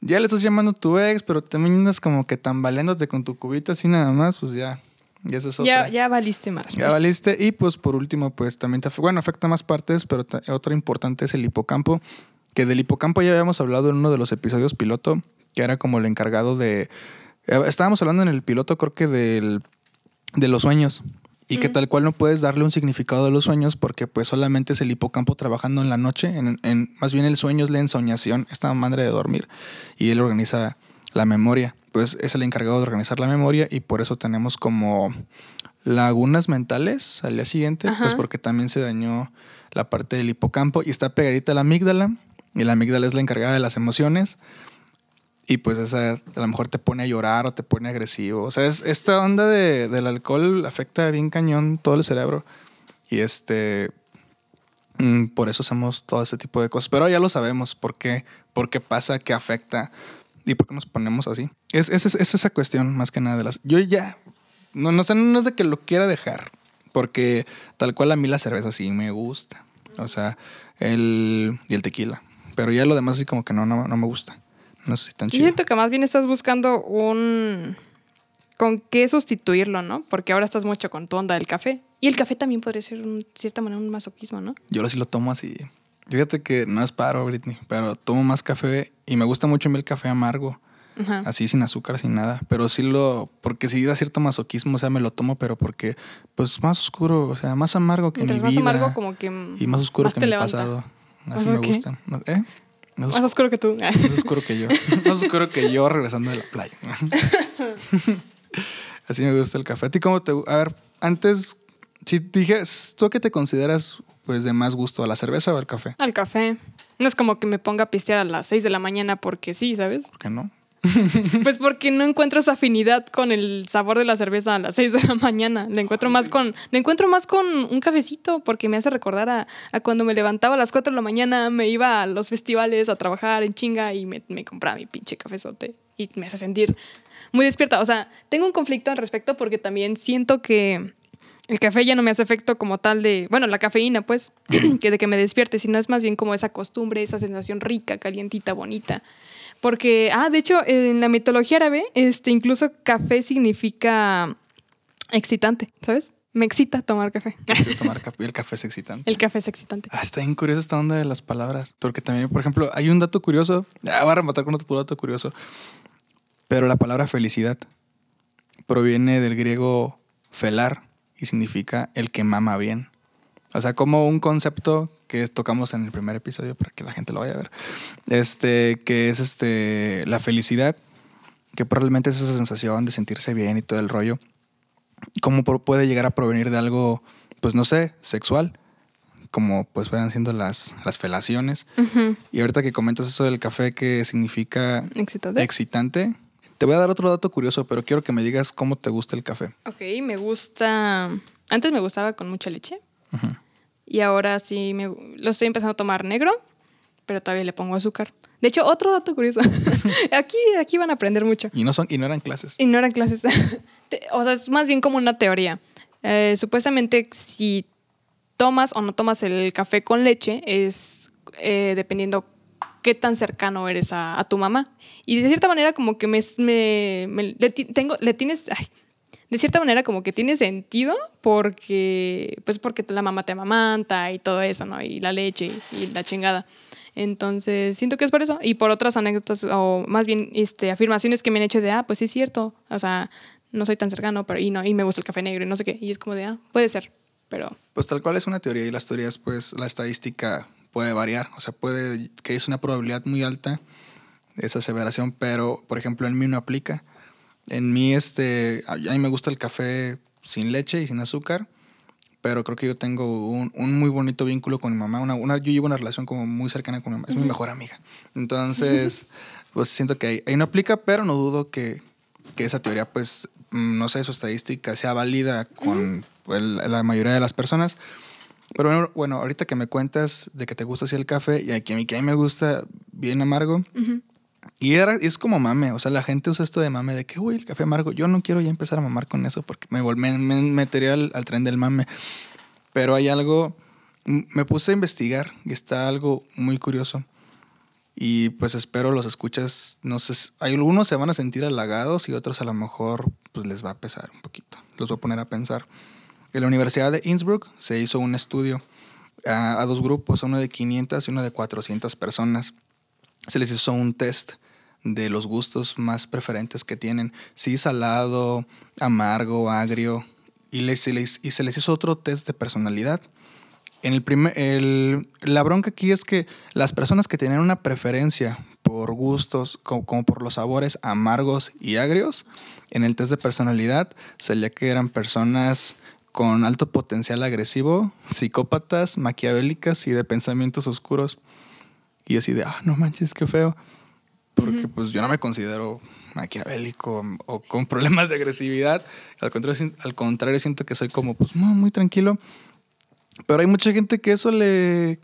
ya le estás llamando a tu ex, pero también andas como que tambaleándote con tu cubita así nada más, pues ya, ya es. Ya, ya valiste más. Ya valiste. Y pues por último, pues también te afecta, bueno, afecta más partes, pero otra importante es el hipocampo, que del hipocampo ya habíamos hablado en uno de los episodios piloto, que era como el encargado de... eh, Estábamos hablando en el piloto creo que del, de los sueños. Y que tal cual no puedes darle un significado a los sueños porque pues solamente es el hipocampo trabajando en la noche. En, en- más bien el sueño es la ensoñación, esta madre de dormir. Y él organiza la memoria. Pues es el encargado de organizar la memoria y por eso tenemos como lagunas mentales al día siguiente, Ajá. pues porque también se dañó la parte del hipocampo y está pegadita a la amígdala. Y la amígdala es la encargada de las emociones. Y pues esa a lo mejor te pone a llorar o te pone agresivo. O sea, es, esta onda de- del alcohol afecta bien cañón todo el cerebro. Y este. mm, Por eso hacemos todo ese tipo de cosas. Pero ya lo sabemos por qué, por qué pasa, qué afecta y por qué nos ponemos así. Es, es, es esa cuestión más que nada de las. Yo ya. No, no no es de que lo quiera dejar. Porque tal cual a mí la cerveza sí me gusta. O sea, el. y el tequila. Pero ya lo demás así como que no, no, no me gusta. No sé si tan Yo chido. siento que más bien estás buscando un... con qué sustituirlo, ¿no? Porque ahora estás mucho con tu onda del café. Y el café también podría ser, de cierta manera, un masoquismo, ¿no? Yo sí lo tomo así. Fíjate que no es paro, Britney, pero tomo más café y me gusta mucho a mí el café amargo. Ajá. Así sin azúcar, sin nada. Pero sí lo. Porque sí da cierto masoquismo, o sea, me lo tomo, pero porque. Pues más oscuro, o sea, más amargo que Mientras mi más vida. amargo, como que. Y más oscuro más que mi levanta. pasado. ¿Más Así me gustan. ¿Eh? Más, Más oscuro que tú. más oscuro que yo. Más oscuro que yo regresando de la playa. Así me gusta el café. ¿A ti cómo te A ver, antes, si dijes, ¿tú a qué te consideras pues de más gusto? ¿A la cerveza o al café? Al café. No es como que me ponga a pistear a las 6 de la mañana porque sí, ¿sabes? ¿Por qué no? Pues porque no encuentro esa afinidad con el sabor de la cerveza a las 6 de la mañana. Le encuentro más con, le encuentro más con un cafecito porque me hace recordar a, a cuando me levantaba a las 4 de la mañana, me iba a los festivales a trabajar en chinga y me, me compraba mi pinche cafezote y me hace sentir muy despierta. O sea, tengo un conflicto al respecto porque también siento que el café ya no me hace efecto como tal de, bueno, la cafeína, pues, que de que me despierte, sino es más bien como esa costumbre, esa sensación rica, calientita, bonita. Porque, ah, de hecho, en la mitología árabe, este, incluso café significa excitante, ¿sabes? Me excita tomar café. Tomar café. El café es excitante. El café es excitante. Ah, está bien curiosa esta onda de las palabras. Porque también, por ejemplo, hay un dato curioso. Ah, voy a rematar con otro dato curioso. Pero la palabra felicidad proviene del griego felar y significa el que mama bien. O sea, como un concepto que tocamos en el primer episodio para que la gente lo vaya a ver. Este, que es este, la felicidad, que probablemente es esa sensación de sentirse bien y todo el rollo. ¿Cómo puede llegar a provenir de algo, pues no sé, sexual? como pues fueran siendo las, las felaciones. Y ahorita que comentas eso del café que significa ¿Excitante? excitante, te voy a dar otro dato curioso, pero quiero que me digas cómo te gusta el café. Ok, me gusta. Antes me gustaba con mucha leche. Y ahora sí me, lo estoy empezando a tomar negro, pero todavía le pongo azúcar. De hecho, otro dato curioso. aquí, aquí van a aprender mucho. Y no, son, y no eran clases. Y no eran clases. O sea, es más bien como una teoría. Eh, supuestamente, si tomas o no tomas el café con leche, es eh, dependiendo qué tan cercano eres a, a tu mamá. Y de cierta manera, como que me, me- me- le, tengo, le tienes. ay, de cierta manera, como que tiene sentido porque, pues porque la mamá te amamanta y todo eso, ¿no? Y la leche y la chingada. Entonces, siento que es por eso. Y por otras anécdotas, o más bien este, afirmaciones que me han hecho de, ah, pues sí es cierto. O sea, no soy tan cercano, pero y no, y me gusta el café negro y no sé qué. Y es como de, ah, puede ser. Pero Pues tal cual es una teoría y las teorías, pues la estadística puede variar. O sea, puede que es una probabilidad muy alta esa aseveración, pero por ejemplo en mí no aplica. En mí, este, a mí me gusta el café sin leche y sin azúcar, pero creo que yo tengo un, un muy bonito vínculo con mi mamá. Una, una- yo llevo una relación como muy cercana con mi mamá, es mi mejor amiga. Entonces, pues siento que ahí, ahí no aplica, pero no dudo que, que esa teoría, pues, mm, no sé, su estadística sea válida con el- la mayoría de las personas. Pero bueno, bueno, ahorita que me cuentas de que te gusta así el café y a que a mí, que a mí me gusta bien amargo, y era, es como mame, o sea, la gente usa esto de mame de que, uy, el café amargo. Yo no quiero ya empezar a mamar con eso porque me, me, me metería al, al tren del mame. Pero hay algo, me puse a investigar y está algo muy curioso. Y pues espero los escuchas, no sé, algunos se van a sentir halagados y otros a lo mejor pues les va a pesar un poquito. Los voy a poner a pensar. En la Universidad de Innsbruck se hizo un estudio a, a dos grupos, uno de 500 y uno de 400 personas se les hizo un test de los gustos más preferentes que tienen. Sí, salado, amargo, agrio. Y, les, se les- y se les hizo otro test de personalidad. En el primer, el- la bronca aquí es que las personas que tenían una preferencia por gustos, como, como por los sabores amargos y agrios, en el test de personalidad salía que eran personas con alto potencial agresivo, psicópatas, maquiavélicas y de pensamientos oscuros. Y así de, ah, no manches, qué feo. Porque pues yo no me considero maquiavélico o con problemas de agresividad. Al contrario, al contrario siento que soy como pues muy, tranquilo. Pero hay mucha gente que eso le...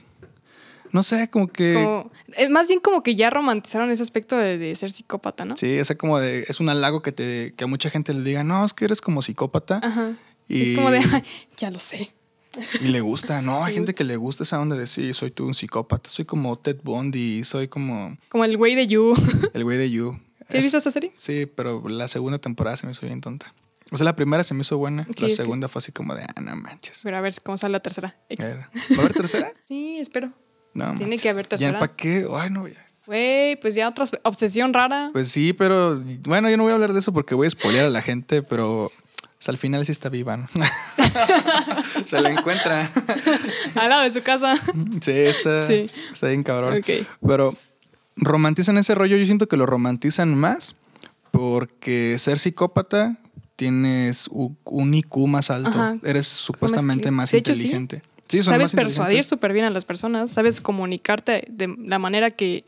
No sé, como que... como, eh, más bien como que ya romantizaron ese aspecto de, de ser psicópata, ¿no? Sí, esa como de... Es un halago que, te, que a mucha gente le diga, no, es que eres como psicópata. Ajá. Y, Es como de, "Ay, ya lo sé. Y le gusta. No, hay gente que le gusta esa onda de, sí, soy tú un psicópata. Soy como Ted Bundy, soy como Como el güey de You. el güey de You. ¿Sí has visto esa serie? Sí, pero la segunda temporada se me hizo bien tonta. O sea, la primera se me hizo buena, Sí, la que- segunda fue así como de, ah, no manches. Pero a ver cómo sale la tercera. Ex. A ver, ¿Va a haber tercera? Sí, espero. No. Tiene manches. que haber ¿Ya tercera. para qué? Ay, no. ya. Güey, pues ya otra obsesión rara. Pues sí, pero bueno, yo no voy a hablar de eso porque voy a spoilear a la gente, pero sea, al final sí está viva, ¿no? se la encuentra. Al lado de su casa. sí, está, Sí. está bien cabrón. Ok. Pero romantizan ese rollo, yo siento que lo romantizan más porque ser psicópata tienes un IQ más alto, Ajá. eres supuestamente más de hecho, sí. inteligente. Sí, son sabes más persuadir súper bien a las personas, sabes comunicarte de la manera que,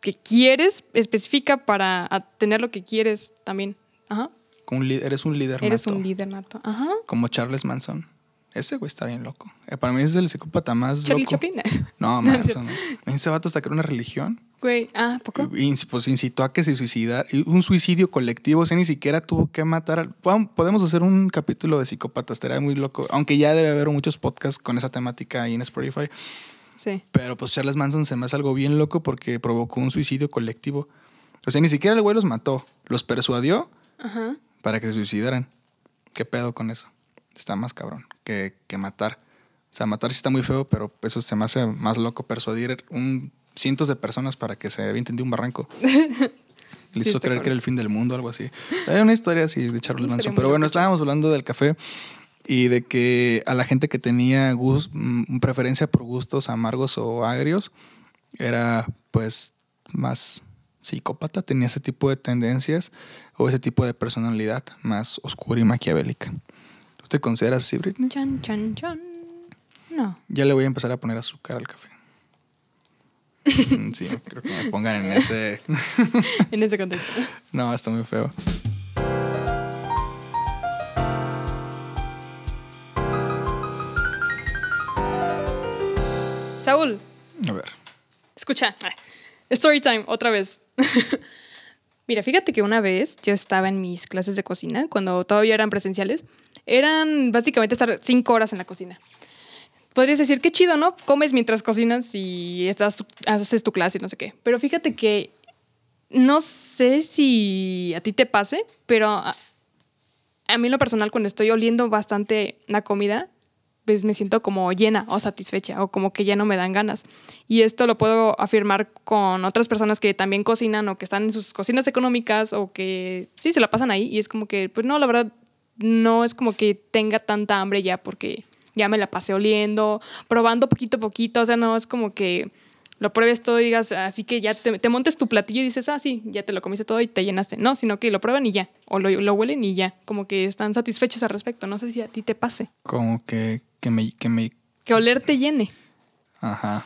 que quieres, específica para tener lo que quieres también. Ajá. Un eres un líder Eres nato, un líder nato. Ajá. Como Charles Manson. Ese güey está bien loco. Eh, para mí es el psicópata más Charlie loco. Chaplin. No, No, Manson. Ese vato hasta creó una religión. Güey, ah, ¿poco? Y, pues incitó a que se suicidara. y Un suicidio colectivo. O sea, ni siquiera tuvo que matar al. Podem- Podemos hacer un capítulo de psicópatas. Estaría muy loco. Aunque ya debe haber muchos podcasts con esa temática ahí en Spotify. Sí. Pero pues Charles Manson se me hace algo bien loco porque provocó un suicidio colectivo. O sea, ni siquiera el güey los mató. Los persuadió Ajá. Para que se suicidaran. ¿Qué pedo con eso? Está más cabrón que, que matar. O sea, matar sí está muy feo, pero eso se me hace más loco persuadir un cientos de personas para que se avienten de un barranco. Le hizo creer que era el fin del mundo, algo así. Hay una historia así de Charles Manson. Pero bueno, estábamos hablando del café y de que a la gente que tenía gus- mm, preferencia por gustos amargos o agrios era pues más psicópata, tenía ese tipo de tendencias o ese tipo de personalidad más oscura y maquiavélica. ¿Tú te consideras así, Britney? Chan, chan, chan. No. Ya le voy a empezar a poner azúcar al café. Mm, sí, creo que me pongan en ese. en ese contexto. No, está muy feo. Saúl, A ver. escucha. Story time, otra vez. Mira, fíjate que una vez yo estaba en mis clases de cocina, cuando todavía eran presenciales. Eran básicamente estar cinco horas en la cocina. Podrías decir, qué chido, ¿no? Comes mientras cocinas y estás, haces tu clase y no sé qué. Pero fíjate que no sé si a ti te pase, pero a, mí lo personal, cuando estoy oliendo bastante la comida, pues me siento como llena o satisfecha o como que ya no me dan ganas. Y esto lo puedo afirmar con otras personas que también cocinan o que están en sus cocinas económicas o que sí se la pasan ahí y es como que, pues no, la verdad, no es como que tenga tanta hambre ya porque ya me la pasé oliendo, probando poquito a poquito, o sea, no es como que lo pruebes todo y digas, así que ya te, te montes tu platillo y dices, ah, sí, ya te lo comiste todo y te llenaste. No, sino que lo prueban y ya, o lo, lo huelen y ya, como que están satisfechos al respecto. No sé si a ti te pase. Como que, que me, que me. Que oler te llene. Ajá.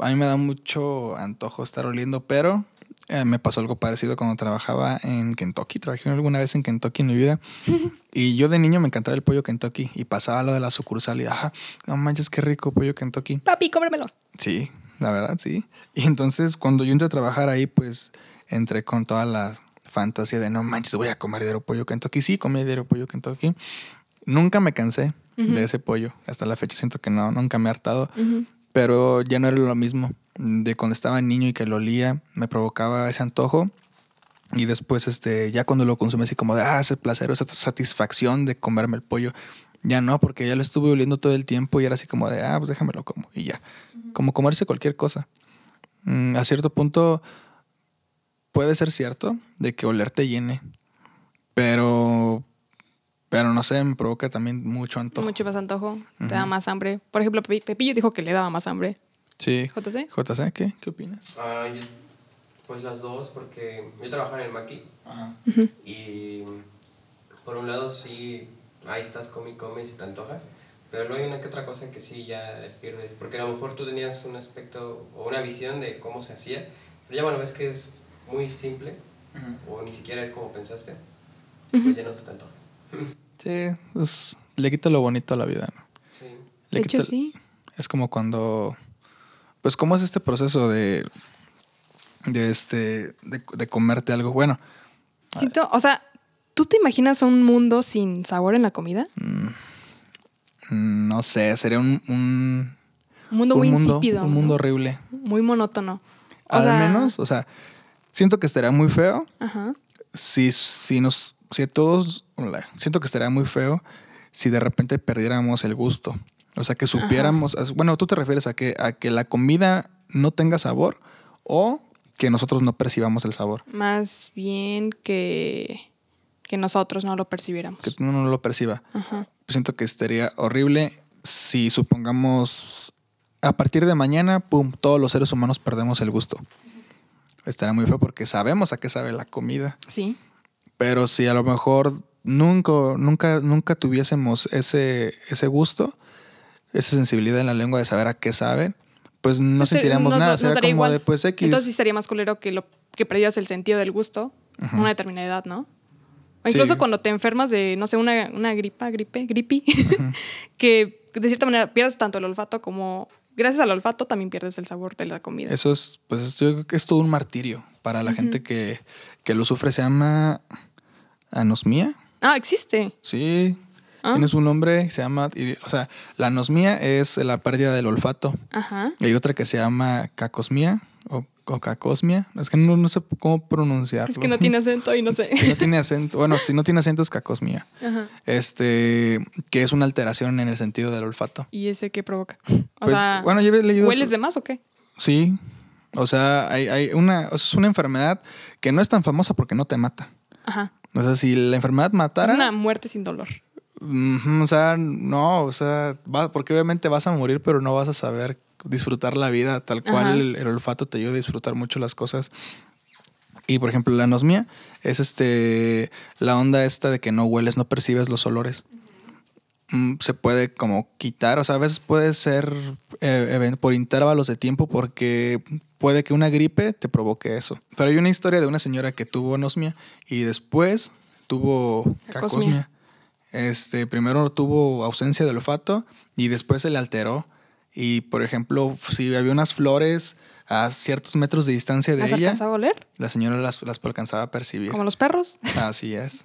A mí me da mucho antojo estar oliendo, pero eh, me pasó algo parecido cuando trabajaba en Kentucky. Trabajé alguna vez en Kentucky en mi vida. y yo de niño me encantaba el pollo Kentucky. Y pasaba lo de la sucursal y, ajá, no manches, qué rico pollo Kentucky. Papi, cómpremelo. Sí, la verdad, sí. Y entonces cuando yo entré a trabajar ahí, pues entré con toda la fantasía de, no manches, voy a comer diario pollo Kentucky. Sí, comí diario pollo Kentucky. Nunca me cansé de ese pollo. Hasta la fecha siento que no, nunca me he hartado. Pero ya no era lo mismo. De cuando estaba niño y que lo olía, me provocaba ese antojo. Y después, este, ya cuando lo consumí, así como de, ah, ese placer, esa satisfacción de comerme el pollo. Ya no, porque ya lo estuve oliendo todo el tiempo y era así como de, ah, pues déjamelo como. Y ya. Como comerse cualquier cosa. Mm, a cierto punto puede ser cierto de que oler te llene. Pero, pero no sé, me provoca también mucho antojo. Mucho más antojo, te da más hambre. Por ejemplo, Pepi- Pepillo dijo que le daba más hambre. Sí. JC. JC, ¿qué? ¿Qué opinas? Ah, yo- pues las dos, porque yo trabajaba en el Maki Ajá. y por un lado sí, ahí estás, come y come si te antoja, pero luego hay una que otra cosa que sí ya pierdes, porque a lo mejor tú tenías un aspecto o una visión de cómo se hacía, pero ya bueno, ves que es muy simple o ni siquiera es como pensaste, pues ya no se te antoja. Sí, pues, le quita lo bonito a la vida, ¿no? Sí. Le De hecho, sí. Es como cuando. Pues, ¿cómo es este proceso de. de este. de, de comerte algo? Bueno, Siento- o sea, ¿tú te imaginas un mundo sin sabor en la comida? mm, no sé, sería un. un, Un mundo un muy mundo, insípido. un mundo ¿no? horrible. Muy monótono. O Al sea, menos, o sea, siento que estaría muy feo Ajá. si, si nos. Si a todos. Siento que estaría muy feo si de repente perdiéramos el gusto. O sea, que supiéramos. Bueno, tú te refieres a que, a que la comida no tenga sabor o que nosotros no percibamos el sabor. Más bien que, que nosotros no lo percibiéramos. Que uno no lo perciba. Ajá. Siento que estaría horrible si supongamos a partir de mañana, pum, todos los seres humanos perdemos el gusto. Estaría muy feo porque sabemos a qué sabe la comida. Sí. Pero si a lo mejor nunca, nunca, nunca tuviésemos ese, ese gusto, esa sensibilidad en la lengua de saber a qué sabe, pues no eh, sentiríamos nada. Sería como igual. de pues X. Entonces sí sería más culero que, lo, que perdías el sentido del gusto a una determinada edad, ¿no? O Sí. incluso cuando te enfermas de, no sé, una, una gripa, gripe, gripi, que de cierta manera pierdes tanto el olfato como... Gracias al olfato también pierdes el sabor de la comida. Eso es, pues es- yo creo que es todo un martirio para la gente que, que lo sufre. Se llama anosmia. Ah, existe. Sí. Ah. Tiene su nombre, se llama, y- o sea, la anosmia es la pérdida del olfato. Ajá. Y hay otra que se llama cacosmia o, o cacosmia. Es que no, no sé cómo pronunciarlo. Es que no tiene acento y no sé. Si no tiene acento, bueno, si no tiene acento es cacosmia. Ajá. Este, que es una alteración en el sentido del olfato. ¿Y ese qué provoca? O Pues, sea, bueno, yo había leído ¿hueles eso. de más o qué? Sí. O sea, hay, hay una, o sea, es una enfermedad que no es tan famosa porque no te mata. Ajá. O sea, si la enfermedad Es matara, una muerte sin dolor. O sea, no, o sea, va, porque obviamente vas a morir, pero no vas a saber disfrutar la vida tal cual el olfato te ayuda a disfrutar mucho las cosas. Y por ejemplo, la anosmia es este la onda esta de que no hueles, no percibes los olores. mm, se puede como quitar, o sea, a veces puede ser eh, por intervalos de tiempo porque puede que una gripe te provoque eso. Pero hay una historia de una señora que tuvo anosmia y después tuvo Cacosmia. Este, primero tuvo ausencia de olfato y después se le alteró. Y por ejemplo, si había unas flores a ciertos metros de distancia de ¿Has ella, alcanzado a oler? la señora las, las alcanzaba a percibir. Como los perros. Así es.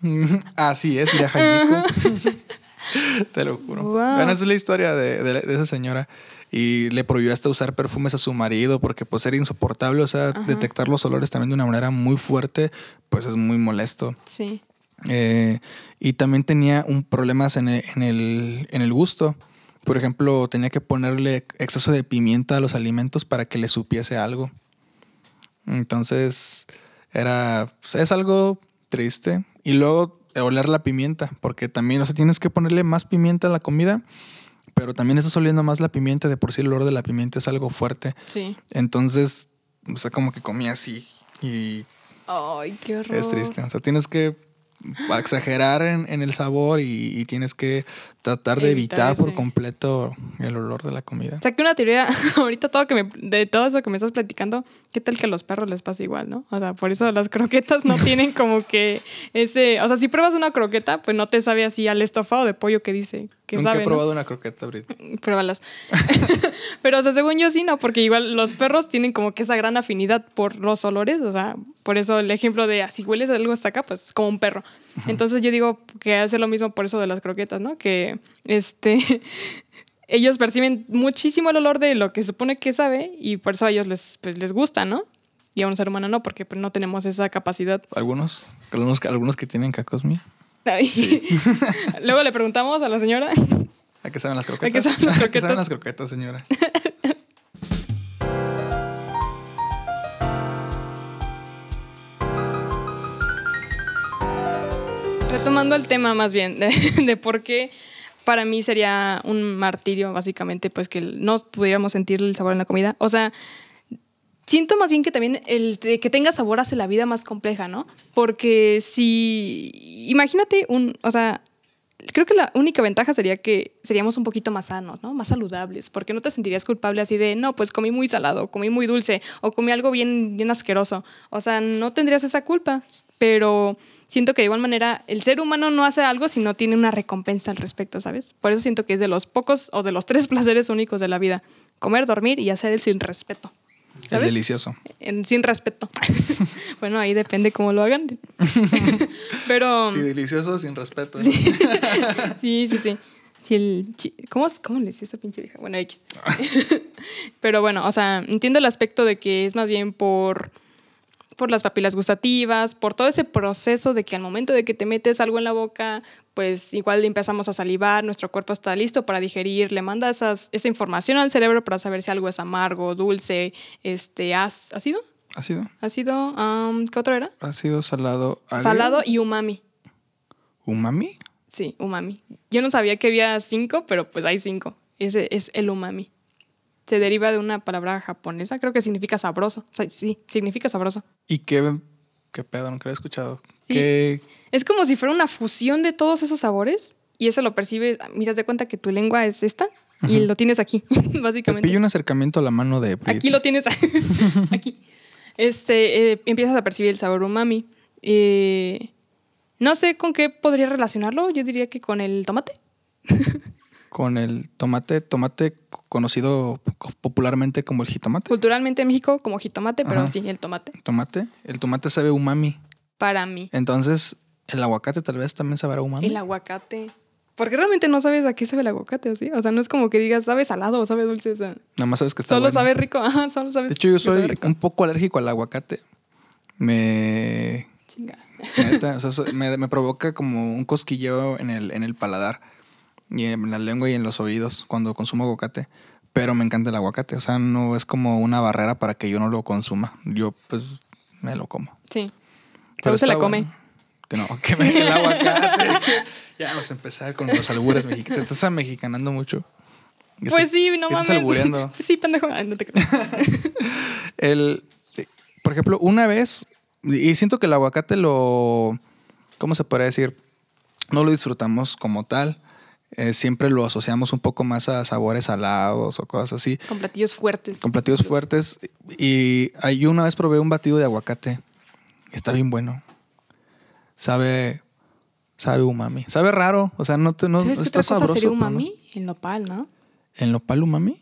Así es, ya Jaimico. Te lo juro. Wow. Bueno, esa es la historia de, de- de esa señora. Y le prohibió hasta usar perfumes a su marido porque pues era insoportable. O sea, detectar los olores también de una manera muy fuerte, pues es muy molesto. Sí. Eh, y también tenía un problemas en el, en, el, en el gusto. Por ejemplo, tenía que ponerle exceso de pimienta a los alimentos para que le supiese algo. Entonces, era. pues, es algo triste. Y luego oler la pimienta, porque también, o sea, tienes que ponerle más pimienta a la comida, pero también estás oliendo más la pimienta. De por sí, el olor de la pimienta es algo fuerte. Sí. Entonces, o sea, como que comía así. Y Ay, qué horror. es triste. O sea, tienes que exagerar en, en el sabor y, y tienes que tratar de Evitar evitar por completo el olor de la comida. Saqué una teoría ahorita todo que me, de todo eso que me estás platicando, ¿qué tal que a los perros les pasa igual, no? O sea, por eso las croquetas no tienen como que ese, o sea, si pruebas una croqueta, pues no te sabe así al estofado de pollo que dice que Nunca sabe, he ¿no? probado una croqueta, Brit. Pruébalas. Pero, o sea, según yo sí, no, porque igual los perros tienen como que esa gran afinidad por los olores, o sea, por eso el ejemplo de ah, si hueles algo hasta acá, pues es como un perro. Entonces yo digo que hace lo mismo por eso de las croquetas, ¿no? Que este ellos perciben muchísimo el olor de lo que supone que sabe y por eso a ellos les, pues, les gusta, ¿no? Y a un ser humano no, porque pues, no tenemos esa capacidad. Algunos, algunos, algunos que tienen cacosmia. Ay. Luego le preguntamos a la señora. ¿A qué saben las qué croquetas? saben las ¿A qué croquetas? saben las croquetas, señora? Retomando el tema más bien de, de por qué para mí sería un martirio, básicamente, pues que no pudiéramos sentir el sabor en la comida. O sea, siento más bien que también el que tenga sabor hace la vida más compleja, ¿no? Porque si, imagínate un, o sea, creo que la única ventaja sería que seríamos un poquito más sanos, ¿no? Más saludables, porque no te sentirías culpable así de, no, pues comí muy salado, comí muy dulce o comí algo bien, bien asqueroso. O sea, no tendrías esa culpa, pero siento que de igual manera el ser humano no hace algo si no tiene una recompensa al respecto, ¿sabes? Por eso siento que es de los pocos o de los tres placeres únicos de la vida. Comer, dormir y hacer el sin respeto. Es ¿Sabes? delicioso. En- sin respeto. bueno, ahí depende cómo lo hagan. Pero... Sí, delicioso sin respeto. Sí, sí, sí. sí. Sí, el chi- ¿Cómo, ¿Cómo le decía esta pinche vieja? Bueno, X. Pero bueno, o sea, entiendo el aspecto de que es más bien por, por las papilas gustativas, por todo ese proceso de que al momento de que te metes algo en la boca, pues igual empezamos a salivar, nuestro cuerpo está listo para digerir, le manda esas, esa información al cerebro para saber si algo es amargo, dulce, este, ácido. ¿Ácido? Ácido, am, ¿qué otro era? Ácido, salado. agrio, Salado y umami. ¿Umami? Sí, umami. Yo no sabía que había cinco, pero pues hay cinco. Ese es el umami. Se deriva de una palabra japonesa, creo que significa sabroso. O sea, sí, significa sabroso. ¿Y qué, qué pedo? Nunca lo he escuchado. Sí. ¿Qué, Es como si fuera una fusión de todos esos sabores y eso lo percibes, miras de cuenta que tu lengua es esta y lo tienes aquí, Me básicamente. pillo un acercamiento a la mano de. Aquí lo tienes. aquí. Este, eh, empiezas a percibir el sabor umami. Eh, no sé con qué podría relacionarlo. Yo diría que con el tomate. Con el tomate, tomate conocido popularmente como el jitomate. Culturalmente en México como jitomate, pero Ajá. sí, el tomate. Tomate. El tomate sabe umami. Para mí. Entonces, el aguacate tal vez también sabrá umami. El aguacate. Porque realmente no sabes a qué sabe el aguacate, ¿o sí? O sea, no es como que digas, sabe salado o sabe dulce. O sea, Nada más sabes que está solo bueno. sabe rico. Ajá, solo sabes. De hecho, yo soy un poco alérgico al aguacate. Me. Chinga. neta, o sea, me, me provoca como un cosquilleo en el, en el paladar. Y en la lengua y en los oídos cuando consumo aguacate. Pero me encanta el aguacate. O sea, no es como una barrera para que yo no lo consuma. Yo, pues, me lo como. Sí. Pero se la come. bueno. Que no, que me el aguacate. ya vamos a empezar con los albures mexicanos. Te estás mexicanando mucho. Pues estás- sí, no mames. Estás albureando. Sí, pendejo. Ay, no te creo. El, por ejemplo, una vez, y siento que el aguacate lo, ¿cómo se podría decir? No lo disfrutamos como tal. Eh, siempre lo asociamos un poco más a sabores salados o cosas así. Con platillos fuertes. Con platillos fuertes. Y ahí una vez probé un batido de aguacate. Está bien bueno. Sabe. Sabe umami. Sabe raro. O sea, no, te, no ¿Sabes qué está otra cosa sabroso. sería pero no. umami? El nopal, ¿no? ¿El nopal umami?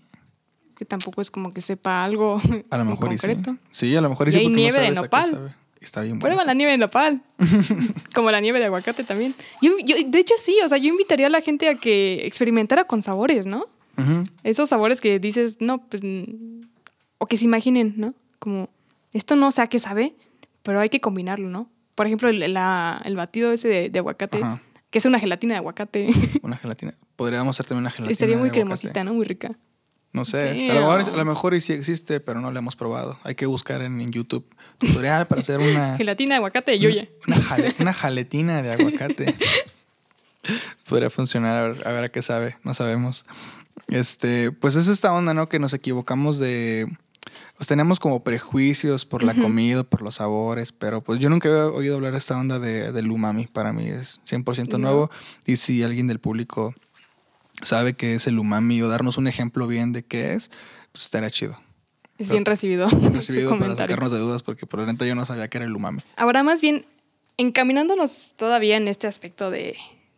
Que tampoco es como que sepa algo A lo en mejor y sí. concreto. Sí, a lo mejor y Y sí. hay no nieve de qué nopal. Está bien bueno. Prueba la nieve de nopal. como la nieve de aguacate también. Yo, yo- de hecho, sí. O sea, yo invitaría a la gente a que experimentara con sabores, ¿no? Esos sabores que dices, no, pues. O que se imaginen, ¿no? Como, esto no sé a qué sabe, pero hay que combinarlo, ¿no? Por ejemplo, el, la- el batido ese de, de aguacate, Ajá. que es una gelatina de aguacate. Una gelatina. Podríamos hacer también una gelatina. Estaría muy de aguacate. cremosita, ¿no? Muy rica. No sé. A lo, mejor, a lo mejor y sí existe, pero no la hemos probado. Hay que buscar en, en YouTube tutorial para hacer una, Gelatina de aguacate de Yuya. una, jale- una jaletina de aguacate. Podría funcionar, a ver, a ver a qué sabe, no sabemos. Este, pues es esta onda, ¿no? Que nos equivocamos de. Pues tenemos como prejuicios por la comida, por los sabores, pero pues yo nunca había oído hablar de esta onda de, del umami. Para mí es 100% No. nuevo. Y si alguien del público sabe qué es el umami o darnos un ejemplo bien de qué es, pues estaría chido. Es bien recibido, Bien su recibido para comentario. sacarnos de dudas, porque neta yo no sabía qué era el umami. Ahora más bien, encaminándonos todavía en este aspecto de,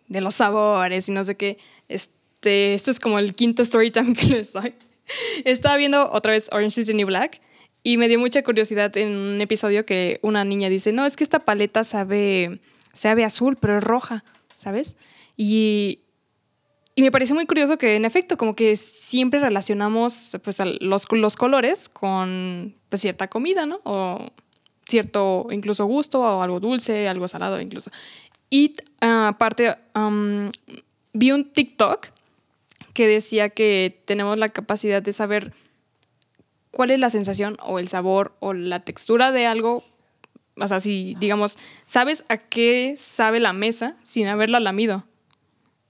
de los sabores y no sé qué, este, esto es como el quinto story time que les doy. Estaba viendo otra vez Orange is the New Black y me dio mucha curiosidad en un episodio que una niña dice, no, es que esta paleta sabe, sabe azul, pero es roja, ¿sabes? Y, y me pareció muy curioso que en efecto como que siempre relacionamos pues, los, los colores con pues, cierta comida, ¿no? O cierto incluso gusto o algo dulce, algo salado incluso. Y ah, aparte am, vi un TikTok que decía que tenemos la capacidad de saber cuál es la sensación o el sabor o la textura de algo. O sea, si digamos, sabes a qué sabe la mesa sin haberla lamido.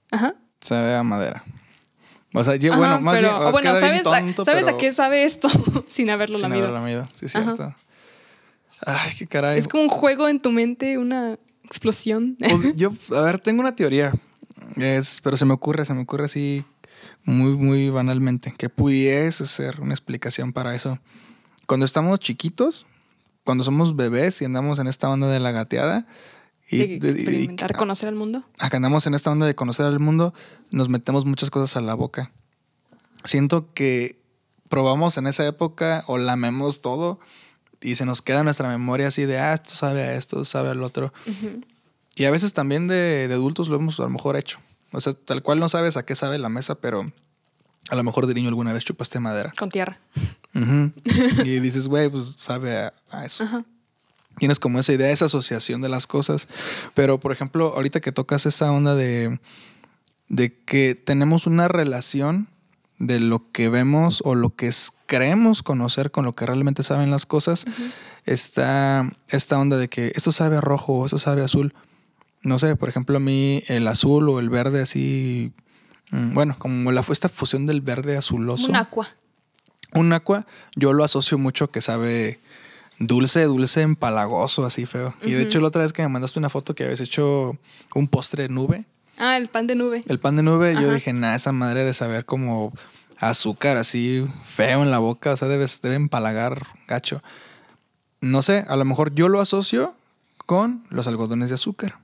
Ajá. Sabe a madera. O sea, yo, Ajá, bueno, más pero, bien. bueno, ¿sabes, a- tonto, ¿sabes a qué sabe esto sin haberlo sin lamido? haberlo lamido. Sí, es Ajá. cierto. Ay, qué caray. Es como un juego en tu mente, una explosión. Pues, Yo, a ver, tengo una teoría. Es, pero se me ocurre, se me ocurre así muy, muy banalmente, que pudiese ser una explicación para eso. Cuando estamos chiquitos, cuando somos bebés y andamos en esta onda de la gateada, y, de de- y- experimentar, conocer al mundo. acá andamos en esta onda de conocer al mundo, nos metemos muchas cosas a la boca. Siento que probamos en esa época o lamemos todo y se nos queda en nuestra memoria así de, ah, esto sabe a esto, sabe al otro. Y a veces también de, de adultos lo hemos a lo mejor hecho. O sea, tal cual no sabes a qué sabe la mesa, pero a lo mejor de niño alguna vez chupaste madera. Con tierra. Ujú. y dices, güey, pues sabe a, a eso. Tienes como esa idea, esa asociación de las cosas. Pero, por ejemplo, ahorita que tocas esa onda de, de que tenemos una relación de lo que vemos o lo que es- creemos conocer con lo que realmente saben las cosas, está esta onda de que esto sabe a rojo o esto sabe a azul. No sé, por ejemplo, a mí el azul o el verde así, mm, bueno, como la, esta fusión del verde azuloso. Un aqua. Un aqua, yo lo asocio mucho que sabe dulce, dulce, empalagoso, así feo. Y de hecho, la otra vez que me mandaste una foto que habías hecho un postre de nube, Ah, el pan de nube. el pan de nube, yo dije, nah, esa madre de saber como azúcar así feo en la boca, o sea, debe, debe empalagar gacho. No sé, a lo mejor yo lo asocio con los algodones de azúcar,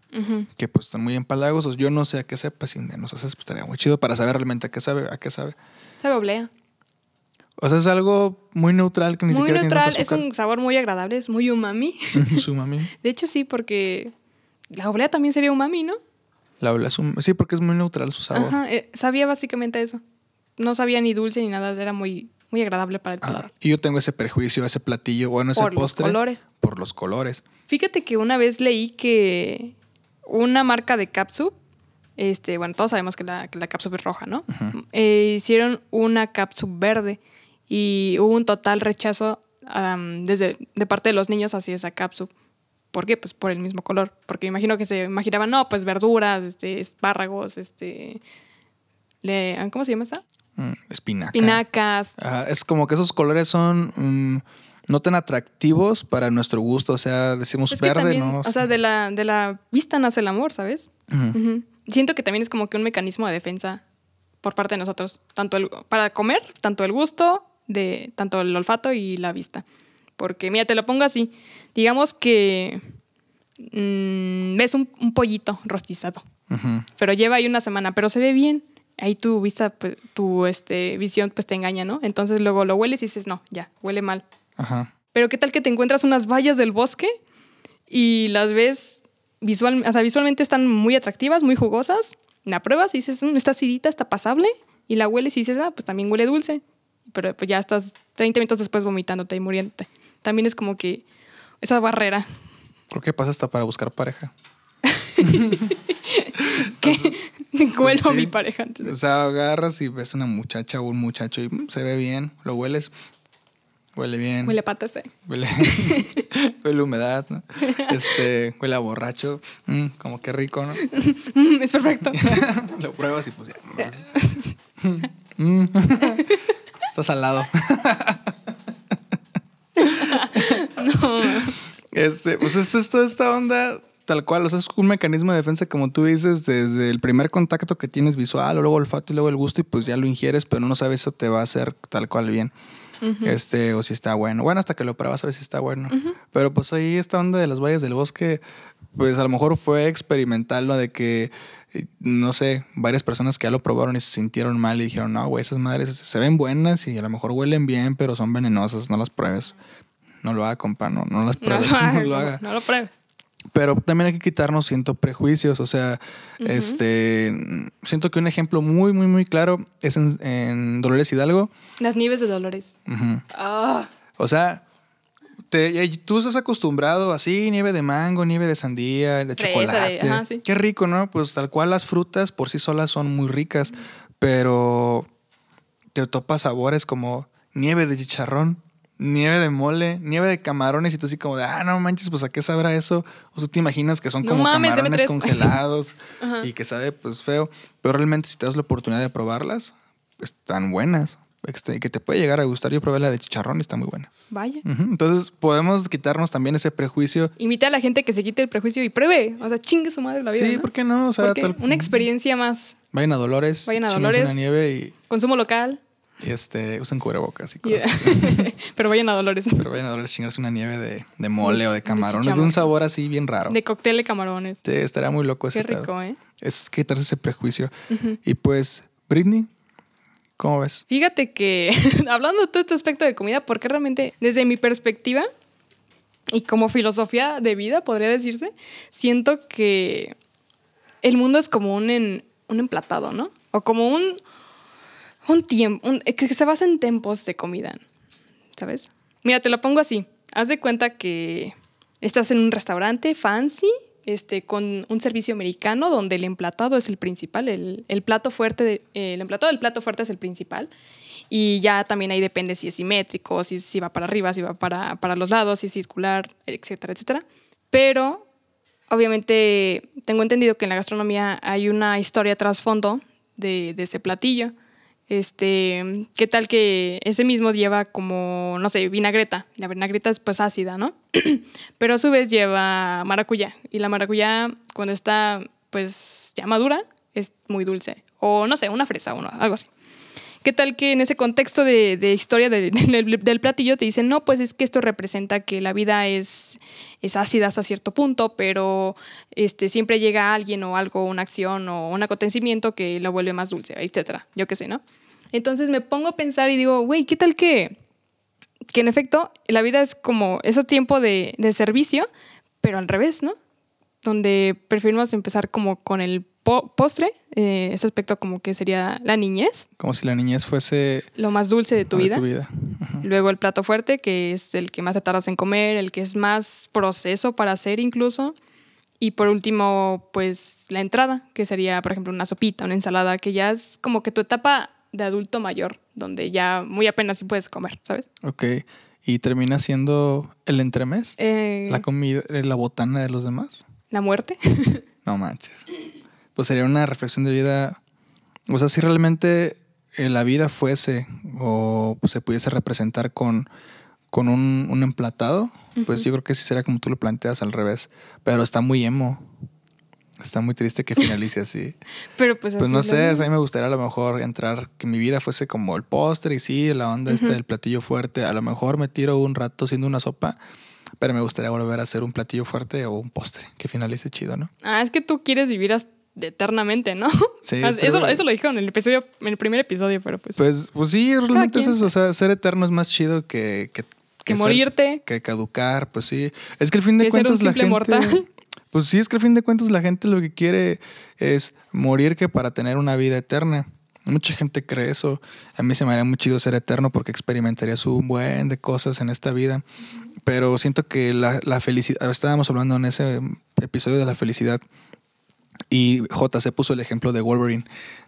que pues están muy empalagosos. Yo no sé a qué sepa, si nos haces, pues estaría muy chido para saber realmente a qué sabe, a qué sabe. Sabe oblea. O sea, es algo muy neutral que ni Muy siquiera neutral, es un sabor muy agradable, es muy umami. Su mami. De hecho, sí, porque la oblea también sería umami, ¿no? La ola es un- Sí, porque es muy neutral su sabor. Ajá, eh, sabía básicamente eso. No sabía ni dulce ni nada, era muy, muy agradable para el Ah, paladar. y yo tengo ese prejuicio, ese platillo, bueno, ese Por los postre. colores. Por los colores. Fíjate que una vez leí que una marca de capsup, este, bueno, todos sabemos que la, que la capsup es roja, ¿no? Eh, hicieron una capsup verde y hubo un total rechazo desde de parte de los niños hacia esa capsup. ¿Por qué? Pues por el mismo color. Porque imagino que se imaginaban, no, pues verduras, este, espárragos, este. le- ¿Cómo se llama esta? Mm, espinaca. Espinacas. Es como que esos colores son mm, no tan atractivos para nuestro gusto. O sea, decimos Es verde, también, ¿no? o sea, de la, de la vista nace el amor, ¿sabes? Siento que también es como que un mecanismo de defensa por parte de nosotros, tanto el, para comer, tanto el gusto, de tanto el olfato y la vista. Porque, mira, te lo pongo así. Digamos que mm, ves un, un pollito rostizado, pero lleva ahí una semana, pero se ve bien. Ahí tu vista, pues, tu este, visión, pues te engaña, ¿no? Entonces luego lo hueles y dices, no, ya, huele mal. Ajá. Pero qué tal que te encuentras unas vallas del bosque y las ves visual, o sea, visualmente están muy atractivas, muy jugosas. La pruebas y dices, "Mm, está acidita, está pasable. Y la hueles y dices, ah, pues también huele dulce. Pero pues ya estás 30 minutos después vomitándote y muriéndote. También es como que esa barrera. Creo que pasa hasta para buscar pareja. que huelo a sí. mi pareja antes de- O sea, agarras y ves una muchacha o un muchacho y mm, se ve bien, lo hueles, huele bien. Huele a patas, eh. Huele, huele a humedad, ¿no? Este, huele a borracho. Mm, como que rico, ¿no? Mm, es perfecto. Lo pruebas y pues ya. Mm. Está salado. Este, pues esto es toda esta onda tal cual, o sea, es un mecanismo de defensa como tú dices, desde el primer contacto que tienes visual, luego olfato y luego el gusto y pues ya lo ingieres, pero no sabes si eso te va a hacer tal cual bien. Este, o si está bueno. Bueno, hasta que lo pruebas a ver si está bueno. Pero pues ahí esta onda de las vallas del bosque, pues a lo mejor fue experimental, ¿no? De que, no sé, varias personas que ya lo probaron y se sintieron mal y dijeron, no, güey, esas madres se ven buenas y a lo mejor huelen bien, pero son venenosas, no las pruebes. No lo haga, compa, no, no las pruebes, no, lo haga. no lo pruebes. Pero también hay que quitarnos, siento, prejuicios. O sea, este. Siento que un ejemplo muy, muy, muy claro es en, en Dolores Hidalgo. Las nieves de Dolores. Ujú. Ah, O sea, te- y tú estás acostumbrado así, nieve de mango, nieve de sandía, de de- chocolate. ajá, sí. Qué rico, ¿no? Pues tal cual las frutas por sí solas son muy ricas, pero te topas sabores como nieve de chicharrón, nieve de mole, nieve de camarones y tú así como de, ah, no manches, pues a qué sabrá eso. O tú te imaginas que son No como mames, camarones congelados y que sabe pues feo, pero realmente si te das la oportunidad de probarlas, están buenas. Este, que te puede llegar a gustar. Yo probé la de chicharrón y está muy buena. vaya. Entonces podemos quitarnos también ese prejuicio. Invita a la gente que se quite el prejuicio y pruebe. O sea, chingue su madre la vida. Sí, ¿no? ¿por qué no? O sea, tal- una experiencia más. vayan a Dolores, Vayan a Dolores. una nieve y, Consumo local. y, este, usen cubrebocas y cosas. Pero vayan a Dolores. Pero vayan a Dolores chingarse una nieve de, de mole De o de camarones, de, un sabor así bien raro. De cóctel de camarones. Sí, estaría muy loco ese Qué pedo. rico, ¿eh? Es quitarse ese prejuicio. Y pues, Britney, ¿cómo ves? Fíjate que, hablando de todo este aspecto de comida, porque realmente, desde mi perspectiva y como filosofía de vida, podría decirse, siento que el mundo es como un, un emplatado, ¿no? O como un, un tiempo, que se basa en tiempos de comida, ¿sabes? Mira, te lo pongo así. Haz de cuenta que estás en un restaurante fancy, este, con un servicio americano donde el emplatado es el principal, el, el plato fuerte, eh, el emplatado del plato fuerte es el principal. Y ya también ahí depende si es simétrico, si, si va para arriba, si va para, para los lados, si es circular, etcétera, etcétera. Pero obviamente tengo entendido que en la gastronomía hay una historia trasfondo de, de ese platillo. Este, ¿qué tal que ese mismo lleva como, no sé, vinagreta? La vinagreta es pues ácida, ¿no? Pero a su vez lleva maracuyá. Y la maracuyá, cuando está pues ya madura, es muy dulce. O no sé, una fresa o algo así. ¿Qué tal que en ese contexto de, de historia de- del platillo te dicen, no, pues es que esto representa que la vida es, es ácida hasta cierto punto, pero este, siempre llega alguien o algo, una acción o un acontecimiento que lo vuelve más dulce, etcétera? Yo qué sé, ¿no? Entonces me pongo a pensar y digo, güey, ¿qué tal que, que en efecto la vida es como ese tiempo de, de servicio, pero al revés, ¿no? Donde preferimos empezar como con el po- postre, eh, ese aspecto como que sería la niñez Como si la niñez fuese lo más dulce de tu de vida. tu vida. Luego el plato fuerte, que es el que más te tardas en comer, el que es más proceso para hacer incluso. Y por último, pues la entrada, que sería, por ejemplo, una sopita, una ensalada, que ya es como que tu etapa de adulto mayor, donde ya muy apenas sí puedes comer, ¿sabes? Ok. Y termina siendo el entremés. Eh, La comida, eh, la botana de los demás. la muerte. No manches. Pues sería una reflexión de vida. O sea, si realmente eh, la vida fuese o se pudiese representar con, con un, un emplatado, pues yo creo que sí sería como tú lo planteas al revés. Pero está muy emo. Está muy triste que finalice así. Pero pues Pues así no sé, a mí me gustaría a lo mejor entrar, que mi vida fuese como el postre y sí, la onda esta del platillo fuerte. A lo mejor me tiro un rato haciendo una sopa, pero me gustaría volver a hacer un platillo fuerte o un postre, que finalice chido, ¿no? Ah, es que tú quieres vivir hasta eternamente, ¿no? Sí, eso, lo- eso lo dijeron en el episodio, en el primer episodio, pero pues, Pues, pues sí, realmente es eso, o sea, ser eterno es más chido que... Que, que ser- morirte. que caducar, pues sí. Es que al fin de Que ser un cuentas la simple gente... mortal. Pues sí, es que al fin de cuentas la gente lo que quiere es morir que para tener una vida eterna. Mucha gente cree eso. A mí se me haría muy chido ser eterno porque experimentarías un buen de cosas en esta vida. Pero siento que la, la felicidad, estábamos hablando en ese episodio de la felicidad y JC puso el ejemplo de Wolverine,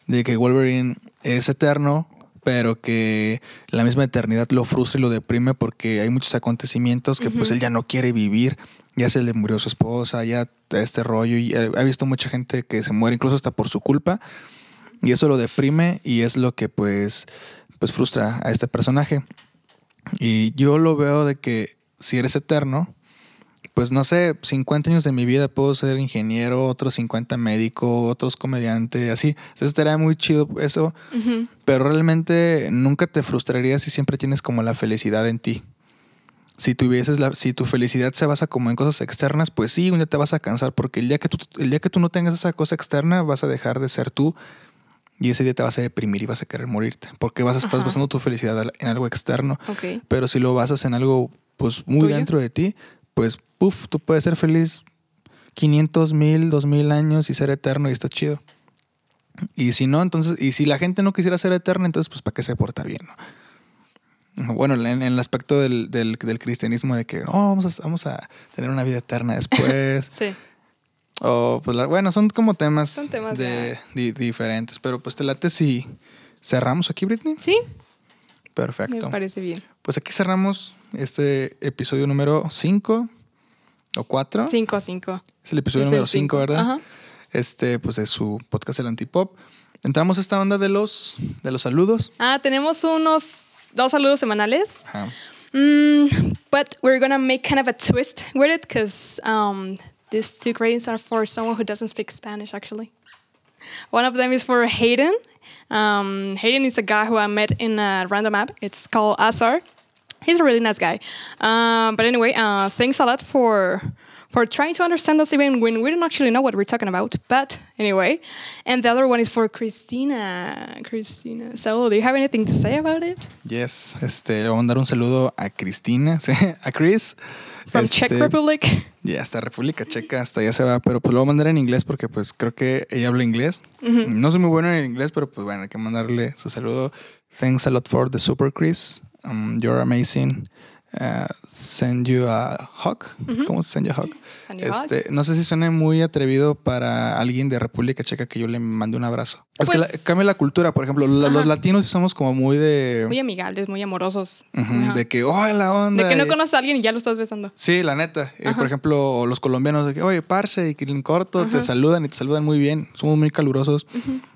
de que Wolverine es eterno, pero que la misma eternidad lo frustra y lo deprime porque hay muchos acontecimientos que pues él ya no quiere vivir. Ya se le murió su esposa, ya este rollo, y eh, ha visto mucha gente que se muere incluso hasta por su culpa. Y eso lo deprime y es lo que pues, pues frustra a este personaje. Y yo lo veo de que si eres eterno, pues no sé, 50 años de mi vida puedo ser ingeniero, otros 50 médico, otros comediante, así. Entonces estaría muy chido eso, pero realmente nunca te frustraría si siempre tienes como la felicidad en ti. Si tuvieses la, si tu felicidad se basa como en cosas externas, pues sí, un día te vas a cansar porque el día que tú, el día que tú no tengas esa cosa externa vas a dejar de ser tú y ese día te vas a deprimir y vas a querer morirte porque vas a estar Ajá. basando tu felicidad en algo externo. Ok. Pero si lo basas en algo pues muy ¿Tuyo? dentro de ti, pues puf, tú puedes ser feliz 500, mil, 2000 años y ser eterno y está chido. Y si no, entonces, y si la gente no quisiera ser eterna, entonces pues para qué se porta bien, ¿no? Bueno, en, en el aspecto del, del- del cristianismo de que oh, vamos, a, vamos a tener una vida eterna después. Sí. o pues la- bueno, son como temas, Son temas de, di- diferentes. Pero pues te late si cerramos aquí, Britney. Sí, Perfecto. me parece bien. Pues aquí cerramos este episodio número 5 o 4. 5 5. Es el episodio Es número 5, cinco. ¿verdad? Ajá. Este, pues de su podcast El Antipop. Entramos a esta onda de los, de los saludos. Ah, tenemos unos dos saludos semanales. Ajá. Mm, but we're gonna make kind of a twist with it because um, these two greetings are for someone who doesn't speak Spanish, actually. One of them is for Hayden. Um, Hayden is a guy who I met in a random app. It's called Azar. He's a really nice guy. Um, but anyway, uh, thanks a lot for for trying to understand us even when we don't actually know what we're talking about. But anyway, and the other one is for Christina. Christina. So, do you have anything to say about it? Yes. Este, le voy a mandar un saludo a Cristina, a Chris. From Este, Czech Republic. Ya, hasta República Checa, hasta allá se va, pero pues lo voy a mandar en inglés porque pues creo que ella habla inglés. No soy muy bueno en inglés, pero pues bueno, hay que mandarle su saludo. Thanks a lot for the super Chris. Um, you're amazing. Uh, send you a hug. ¿Cómo se send you a hug? Send you. Este, no sé si suene muy atrevido para alguien de República Checa que yo le mande un abrazo. Es que la- Pues- cambia la cultura, por ejemplo, la- los latinos somos como muy de... Muy amigables, muy amorosos. De que, oh, la onda. De que no conoces a alguien y ya lo estás besando. Sí, la neta. Eh, por ejemplo, los colombianos de que, oye, parce, y que en corto te saludan y te saludan muy bien. Somos muy calurosos.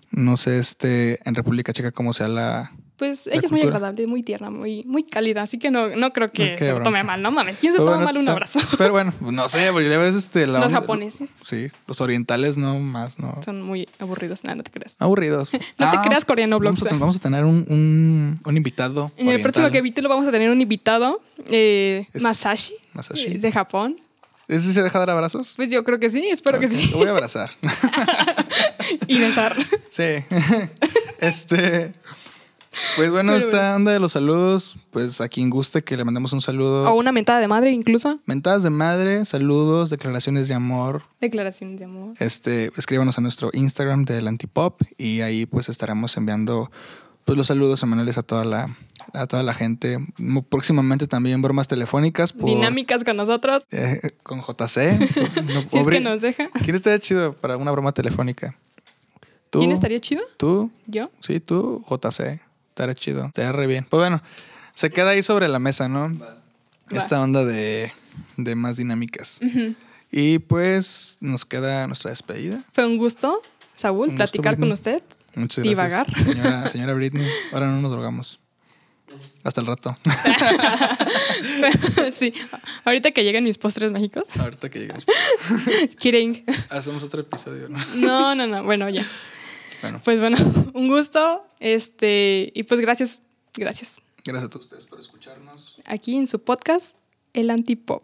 No sé, este, en República Checa cómo sea la. Pues La ella es muy agradable, muy tierna, muy, muy cálida, así que no, no creo que se tome mal, no mames. ¿Quién se toma bueno, mal un abrazo? Pero bueno, no sé, porque ya ves este. La Los onda- japoneses. Sí, los orientales no más, no. Son muy aburridos, nada, no te creas. Aburridos. No te creas, coreano vamos a, blogs, eh. vamos a tener un, un, un invitado. En el próximo capítulo vamos a tener un invitado, eh, Masashi, Masashi. eh, de Japón. ¿Ese se deja dar abrazos? Pues yo creo que sí, espero que sí. Lo voy a abrazar. y besar. Sí. este. Pues bueno, Pero esta bueno. onda de los saludos, pues a quien guste que le mandemos un saludo. O una mentada de madre, incluso. Mentadas de madre, saludos, declaraciones de amor. Declaración de amor. Este, escríbanos a nuestro Instagram del Antipop y ahí pues estaremos enviando pues los saludos semanales a toda la a toda la gente. Próximamente también bromas telefónicas por Dinámicas con nosotros. eh, con JC. No, Si es que nos deja. ¿Quién estaría chido para una broma telefónica? ¿Tú? ¿Quién estaría chido? ¿Tú? ¿Yo? Sí, tú, JC. Estaría chido. Estaría re bien. Pues bueno, se queda ahí sobre la mesa, ¿no? Esta onda de, de más dinámicas. Y pues nos queda nuestra despedida. Fue un gusto, Saúl, Un gusto, platicar con usted. Muchas gracias. Divagar. Señora, señora Britney, ahora no nos drogamos. Hasta el rato. sí, ahorita que lleguen mis postres mágicos. Ahorita que lleguemos. Kidding. Hacemos otro episodio, ¿no? No, no, no. Bueno, ya. Bueno, Pues bueno, un gusto. Este, y pues gracias, gracias. gracias a todos ustedes por escucharnos. Aquí en su podcast, El Antipop.